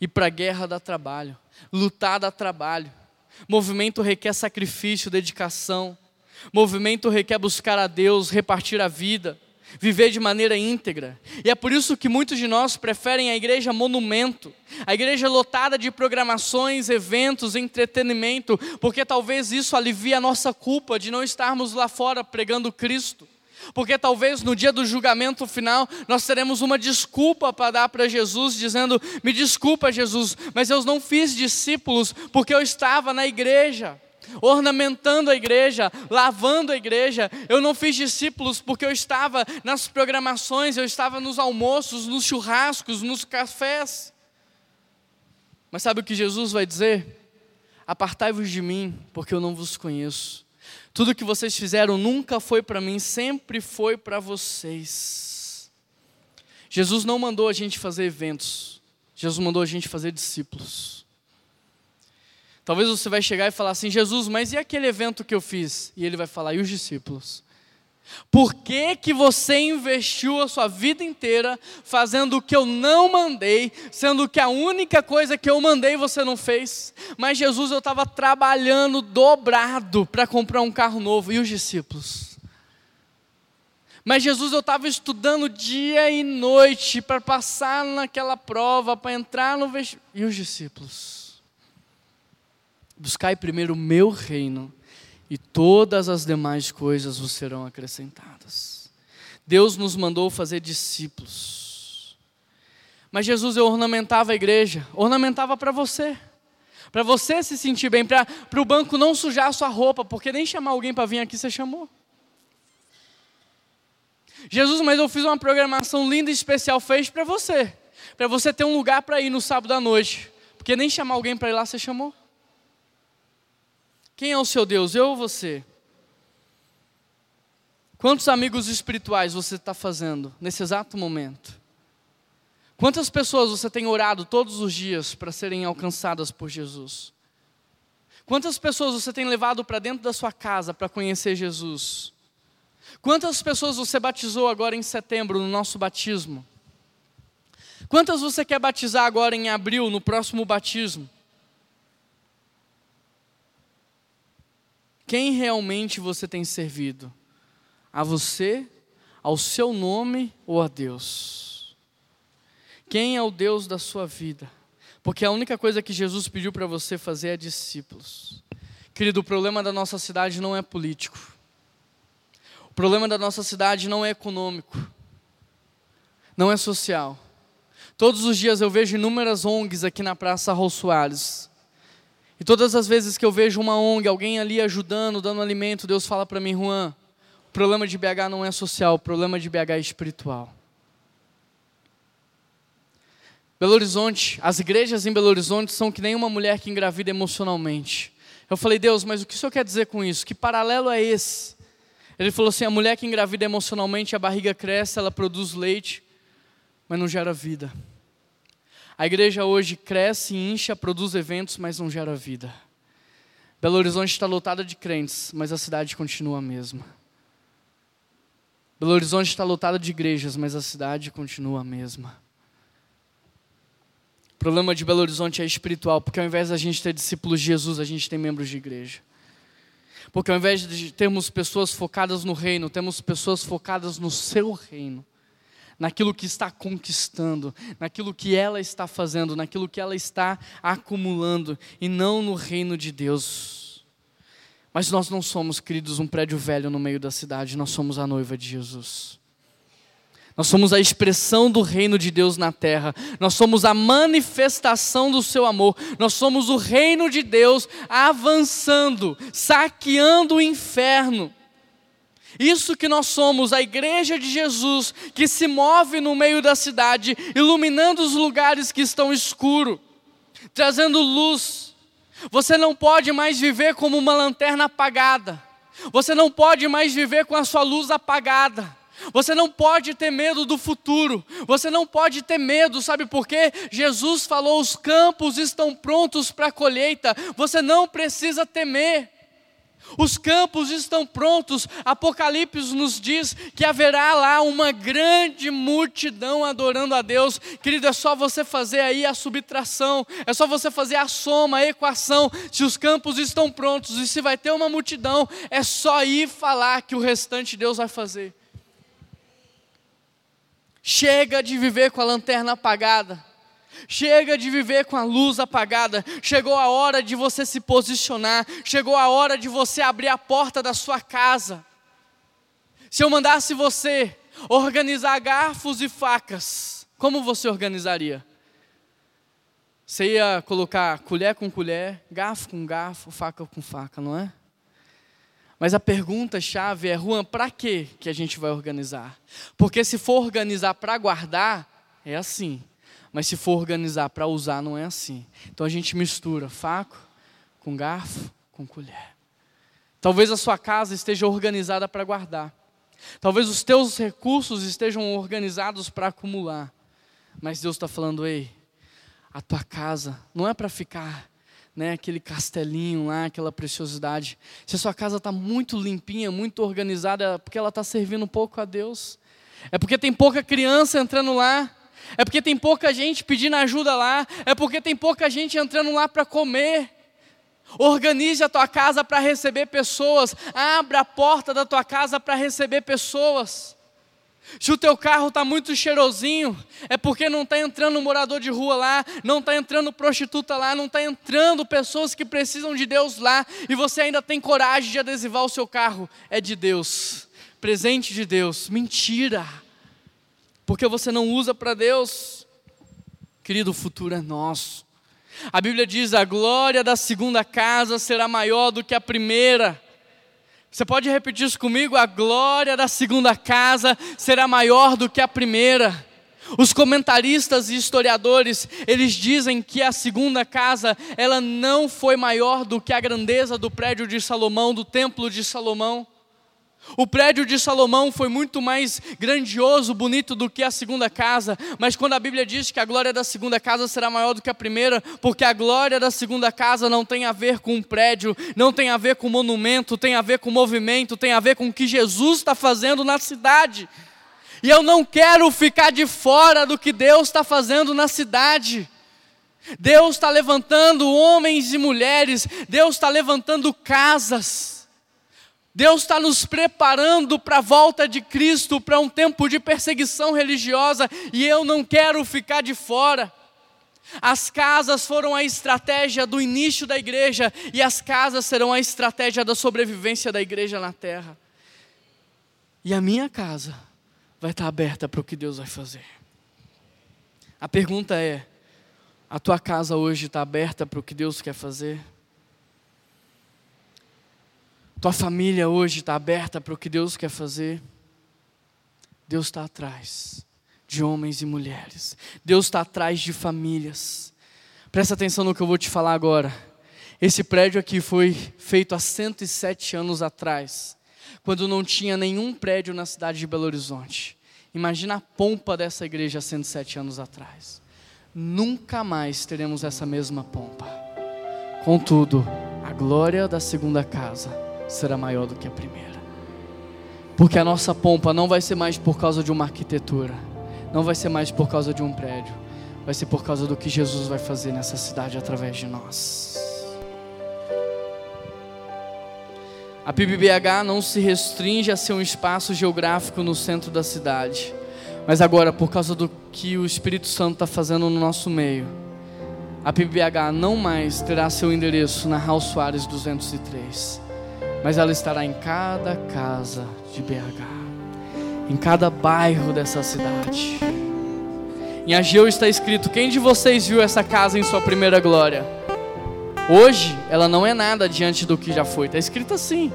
E para a guerra dá trabalho. Lutar dá trabalho. Movimento requer sacrifício, dedicação. Movimento requer buscar a Deus, repartir a vida, viver de maneira íntegra. E é por isso que muitos de nós preferem a igreja monumento, a igreja lotada de programações, eventos, entretenimento, porque talvez isso alivie a nossa culpa de não estarmos lá fora pregando Cristo. Porque talvez no dia do julgamento final nós teremos uma desculpa para dar para Jesus, dizendo: Me desculpa, Jesus, mas eu não fiz discípulos porque eu estava na igreja ornamentando a igreja, lavando a igreja. Eu não fiz discípulos porque eu estava nas programações, eu estava nos almoços, nos churrascos, nos cafés. Mas sabe o que Jesus vai dizer? Apartai-vos de mim, porque eu não vos conheço. Tudo que vocês fizeram nunca foi para mim, sempre foi para vocês. Jesus não mandou a gente fazer eventos, Jesus mandou a gente fazer discípulos. Talvez você vai chegar e falar assim: Jesus, mas e aquele evento que eu fiz? E ele vai falar: e os discípulos? Por que, que você investiu a sua vida inteira fazendo o que eu não mandei, sendo que a única coisa que eu mandei você não fez? Mas Jesus, eu estava trabalhando dobrado para comprar um carro novo. E os discípulos? Mas Jesus, eu estava estudando dia e noite para passar naquela prova, para entrar no vestibular. E os discípulos? Buscai primeiro o meu reino, e todas as demais coisas vos serão acrescentadas. Deus nos mandou fazer discípulos. Mas Jesus eu ornamentava a igreja, ornamentava para você. Para você se sentir bem, para o banco não sujar a sua roupa, porque nem chamar alguém para vir aqui você chamou. Jesus, mas eu fiz uma programação linda e especial, fez para você. Para você ter um lugar para ir no sábado à noite. Porque nem chamar alguém para ir lá você chamou. Quem é o seu Deus, eu ou você? Quantos amigos espirituais você está fazendo nesse exato momento? Quantas pessoas você tem orado todos os dias para serem alcançadas por Jesus? Quantas pessoas você tem levado para dentro da sua casa para conhecer Jesus? Quantas pessoas você batizou agora em setembro no nosso batismo? Quantas você quer batizar agora em abril, no próximo batismo? Quem realmente você tem servido? A você, ao seu nome ou a Deus? Quem é o Deus da sua vida? Porque a única coisa que Jesus pediu para você fazer é discípulos. Querido, o problema da nossa cidade não é político. O problema da nossa cidade não é econômico. Não é social. Todos os dias eu vejo inúmeras ONGs aqui na Praça Raul Soares. E todas as vezes que eu vejo uma ONG, alguém ali ajudando, dando alimento, Deus fala para mim, Juan, o problema de BH não é social, o problema de BH é espiritual. Belo Horizonte, as igrejas em Belo Horizonte são que nem uma mulher que engravida emocionalmente. Eu falei, Deus, mas o que o Senhor quer dizer com isso? Que paralelo é esse? Ele falou assim: a mulher que engravida emocionalmente, a barriga cresce, ela produz leite, mas não gera vida. A igreja hoje cresce, incha, produz eventos, mas não gera vida. Belo Horizonte está lotada de crentes, mas a cidade continua a mesma. Belo Horizonte está lotada de igrejas, mas a cidade continua a mesma. O problema de Belo Horizonte é espiritual, porque ao invés da gente ter discípulos de Jesus, a gente tem membros de igreja. Porque ao invés de termos pessoas focadas no reino, temos pessoas focadas no seu reino, naquilo que está conquistando, naquilo que ela está fazendo, naquilo que ela está acumulando, e não no reino de Deus. Mas nós não somos, queridos, um prédio velho no meio da cidade, nós somos a noiva de Jesus. Nós somos a expressão do reino de Deus na terra. Nós somos a manifestação do seu amor. Nós somos o reino de Deus avançando, saqueando o inferno. Isso que nós somos, a igreja de Jesus, que se move no meio da cidade, iluminando os lugares que estão escuros, trazendo luz. Você não pode mais viver como uma lanterna apagada. Você não pode mais viver com a sua luz apagada. Você não pode ter medo do futuro. Você não pode ter medo, sabe por quê? Jesus falou: os campos estão prontos para a colheita. Você não precisa temer. Os campos estão prontos. Apocalipse nos diz que haverá lá uma grande multidão adorando a Deus. Querido, é só você fazer aí a subtração, é só você fazer a soma, a equação. Se os campos estão prontos e se vai ter uma multidão, é só ir falar que o restante Deus vai fazer. Chega de viver com a lanterna apagada. Chega de viver com a luz apagada. Chegou a hora de você se posicionar. Chegou a hora de você abrir a porta da sua casa. Se eu mandasse você organizar garfos e facas, como você organizaria? Você ia colocar colher com colher, garfo com garfo, faca com faca, não é? Mas a pergunta-chave é, Juan, para que que a gente vai organizar? Porque se for organizar para guardar, é assim. Mas se for organizar para usar, não é assim. Então a gente mistura faco com garfo com colher. Talvez a sua casa esteja organizada para guardar. Talvez os teus recursos estejam organizados para acumular. Mas Deus está falando, ei, a tua casa não é para ficar né, aquele castelinho lá, aquela preciosidade. Se a sua casa está muito limpinha, muito organizada, é porque ela está servindo um pouco a Deus. É porque tem pouca criança entrando lá. É porque tem pouca gente pedindo ajuda lá. É porque tem pouca gente entrando lá para comer. Organize a tua casa para receber pessoas. Abra a porta da tua casa para receber pessoas. Se o teu carro está muito cheirosinho, é porque não está entrando morador de rua lá, não está entrando prostituta lá, não está entrando pessoas que precisam de Deus lá, e você ainda tem coragem de adesivar o seu carro. É de Deus, presente de Deus. Mentira! Porque você não usa para Deus. Querido, o futuro é nosso. A Bíblia diz: a glória da segunda casa será maior do que a primeira. Você pode repetir isso comigo? A glória da segunda casa será maior do que a primeira. Os comentaristas e historiadores, eles dizem que a segunda casa, ela não foi maior do que a grandeza do prédio de Salomão, do templo de Salomão. O prédio de Salomão foi muito mais grandioso, bonito do que a segunda casa, mas quando a Bíblia diz que a glória da segunda casa será maior do que a primeira, porque a glória da segunda casa não tem a ver com um prédio, não tem a ver com monumento, tem a ver com movimento, tem a ver com o que Jesus está fazendo na cidade. E eu não quero ficar de fora do que Deus está fazendo na cidade. Deus está levantando homens e mulheres, Deus está levantando casas. Deus está nos preparando para a volta de Cristo, para um tempo de perseguição religiosa, e eu não quero ficar de fora. As casas foram a estratégia do início da igreja, e as casas serão a estratégia da sobrevivência da igreja na terra. E a minha casa vai estar aberta para o que Deus vai fazer. A pergunta é: a tua casa hoje está aberta para o que Deus quer fazer? Tua família hoje está aberta para o que Deus quer fazer. Deus está atrás de homens e mulheres. Deus está atrás de famílias. Presta atenção no que eu vou te falar agora. Esse prédio aqui foi feito há 107 anos atrás, quando não tinha nenhum prédio na cidade de Belo Horizonte. Imagina a pompa dessa igreja há 107 anos atrás. Nunca mais teremos essa mesma pompa. Contudo, a glória da segunda casa será maior do que a primeira. Porque a nossa pompa não vai ser mais por causa de uma arquitetura, não vai ser mais por causa de um prédio, vai ser por causa do que Jesus vai fazer nessa cidade através de nós. A PBBH não se restringe a ser um espaço geográfico no centro da cidade, mas agora, por causa do que o Espírito Santo está fazendo no nosso meio, a PBBH não mais terá seu endereço na Raul Soares 203 mas ela estará em cada casa de BH, em cada bairro dessa cidade. Em Ageu está escrito: Quem de vocês viu essa casa em sua primeira glória? Hoje ela não é nada diante do que já foi, está escrito assim.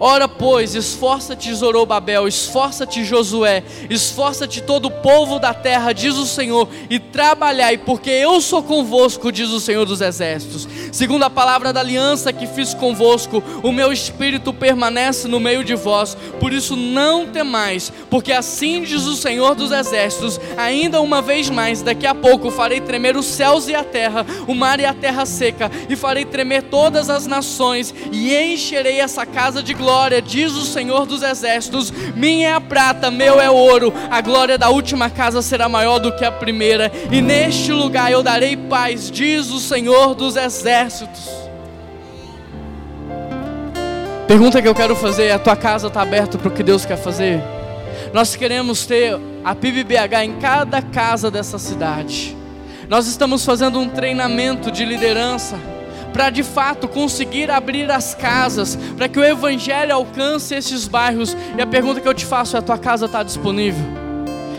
Ora, pois, esforça-te, Zorobabel, esforça-te, Josué, esforça-te todo o povo da terra, diz o Senhor, e trabalhai, porque eu sou convosco, diz o Senhor dos exércitos. Segundo a palavra da aliança que fiz convosco, o meu espírito permanece no meio de vós, por isso não temais, porque assim diz o Senhor dos exércitos, ainda uma vez mais, daqui a pouco farei tremer os céus e a terra, o mar e a terra seca, e farei tremer todas as nações, e encherei essa casa de glória diz o Senhor dos Exércitos: minha é a prata, meu é o ouro, a glória da última casa será maior do que a primeira, e neste lugar eu darei paz, diz o Senhor dos Exércitos. Pergunta que eu quero fazer: é, a tua casa está aberta para o que Deus quer fazer? Nós queremos ter a PIBBH em cada casa dessa cidade. Nós estamos fazendo um treinamento de liderança para de fato conseguir abrir as casas, para que o Evangelho alcance esses bairros. E a pergunta que eu te faço é: a tua casa está disponível?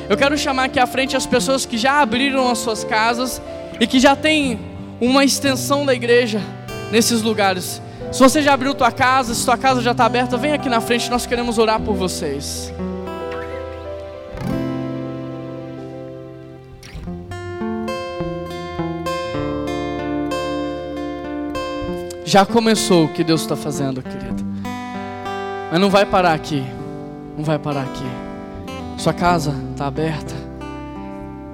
Eu quero chamar aqui à frente as pessoas que já abriram as suas casas e que já têm uma extensão da igreja nesses lugares. Se você já abriu tua casa, se tua casa já está aberta, vem aqui na frente, nós queremos orar por vocês. Já começou o que Deus está fazendo, querido. Mas não vai parar aqui. Não vai parar aqui. Sua casa está aberta.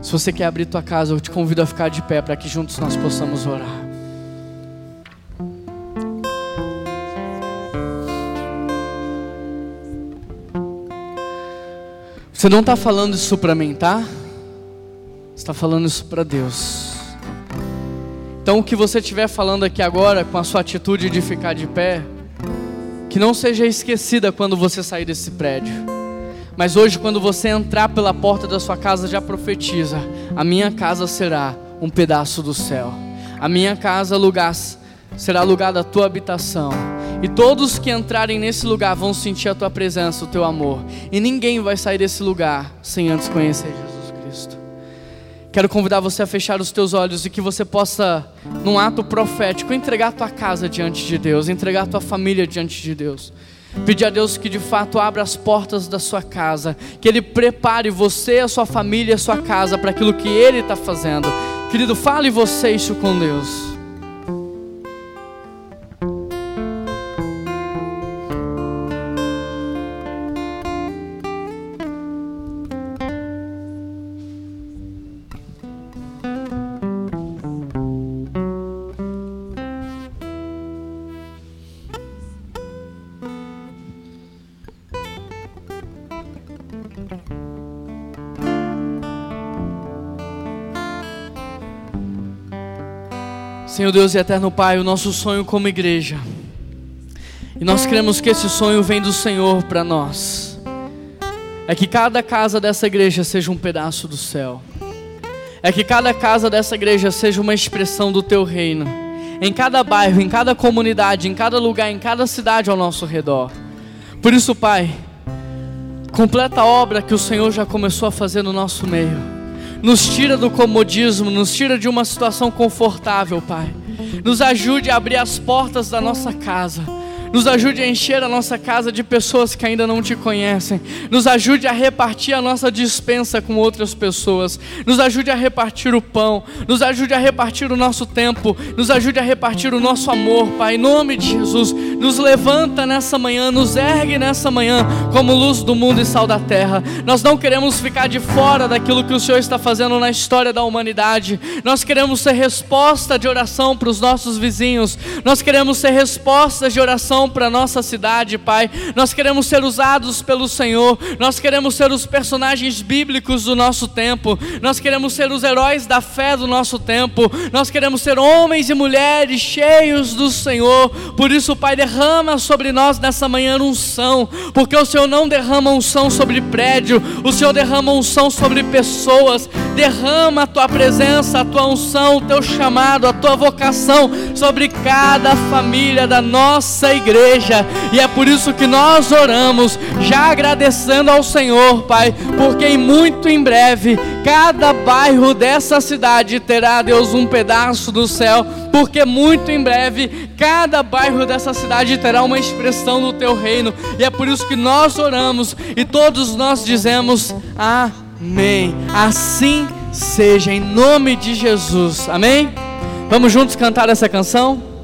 Se você quer abrir tua casa, eu te convido a ficar de pé para que juntos nós possamos orar. Você não está falando isso para mim, tá? Você está falando isso para Deus. Então, o que você estiver falando aqui agora, com a sua atitude de ficar de pé, que não seja esquecida quando você sair desse prédio. Mas hoje, quando você entrar pela porta da sua casa, já profetiza: a minha casa será um pedaço do céu. A minha casa lugar, será lugar da tua habitação. E todos que entrarem nesse lugar vão sentir a tua presença, o teu amor. E ninguém vai sair desse lugar sem antes conhecer Jesus. Quero convidar você a fechar os teus olhos e que você possa, num ato profético, entregar a tua casa diante de Deus, entregar a tua família diante de Deus. Pedir a Deus que de fato abra as portas da sua casa, que Ele prepare você, a sua família, a sua casa para aquilo que Ele está fazendo. Querido, fale você isso com Deus. Senhor Deus e eterno Pai, o nosso sonho como igreja. E nós cremos que esse sonho vem do Senhor para nós. É que cada casa dessa igreja seja um pedaço do céu. É que cada casa dessa igreja seja uma expressão do teu reino. Em cada bairro, em cada comunidade, em cada lugar, em cada cidade ao nosso redor. Por isso, Pai, completa a obra que o Senhor já começou a fazer no nosso meio nos tira do comodismo, nos tira de uma situação confortável, Pai. Nos ajude a abrir as portas da nossa casa nos ajude a encher a nossa casa de pessoas que ainda não te conhecem. Nos ajude a repartir a nossa dispensa com outras pessoas. Nos ajude a repartir o pão. Nos ajude a repartir o nosso tempo. Nos ajude a repartir o nosso amor, Pai. Em nome de Jesus, nos levanta nessa manhã, nos ergue nessa manhã como luz do mundo e sal da terra. Nós não queremos ficar de fora daquilo que o Senhor está fazendo na história da humanidade. Nós queremos ser resposta de oração para os nossos vizinhos. Nós queremos ser respostas de oração para a nossa cidade, Pai. Nós queremos ser usados pelo Senhor, nós queremos ser os personagens bíblicos do nosso tempo, nós queremos ser os heróis da fé do nosso tempo, nós queremos ser homens e mulheres cheios do Senhor. Por isso, Pai, derrama sobre nós nessa manhã unção, porque o Senhor não derrama unção sobre prédio, o Senhor derrama unção sobre pessoas. Derrama a tua presença, a tua unção, o teu chamado, a tua vocação sobre cada família da nossa igreja igreja, e é por isso que nós oramos, já agradecendo ao Senhor, Pai, porque muito em breve cada bairro dessa cidade terá, Deus, um pedaço do céu, porque muito em breve cada bairro dessa cidade terá uma expressão do teu reino, e é por isso que nós oramos e todos nós dizemos amém. Assim seja, em nome de Jesus, amém? Vamos juntos cantar essa canção?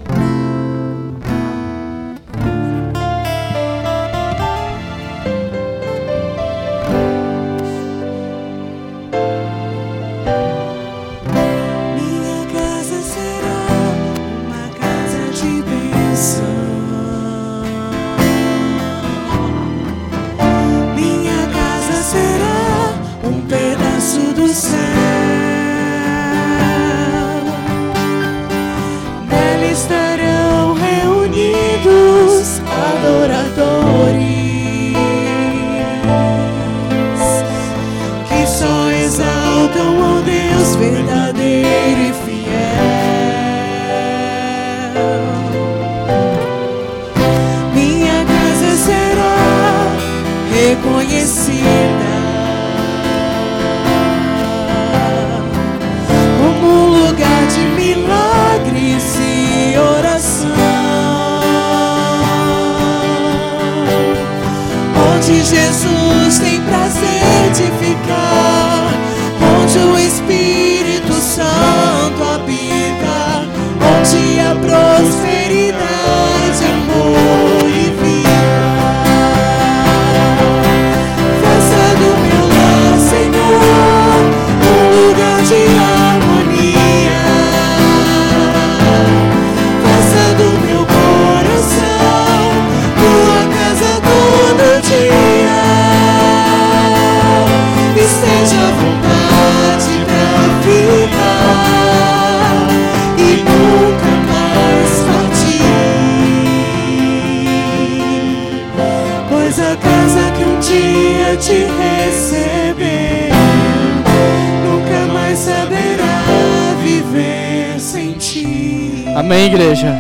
Igreja?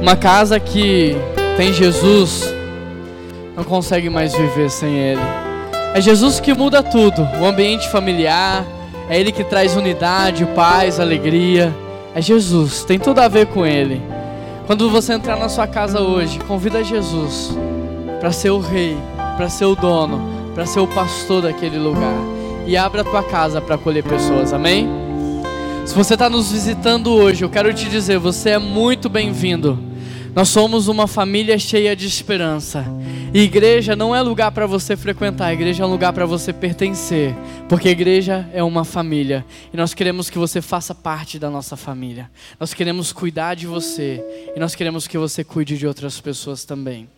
Uma casa que tem Jesus não consegue mais viver sem Ele. É Jesus que muda tudo, o ambiente familiar, é Ele que traz unidade, paz, alegria. É Jesus, tem tudo a ver com Ele. Quando você entrar na sua casa hoje, convida Jesus para ser o rei, para ser o dono, para ser o pastor daquele lugar. E abra a tua casa para acolher pessoas, amém? Se você está nos visitando hoje, eu quero te dizer, você é muito bem-vindo. Nós somos uma família cheia de esperança. E igreja não é lugar para você frequentar, a igreja é um lugar para você pertencer, porque a igreja é uma família e nós queremos que você faça parte da nossa família. Nós queremos cuidar de você e nós queremos que você cuide de outras pessoas também.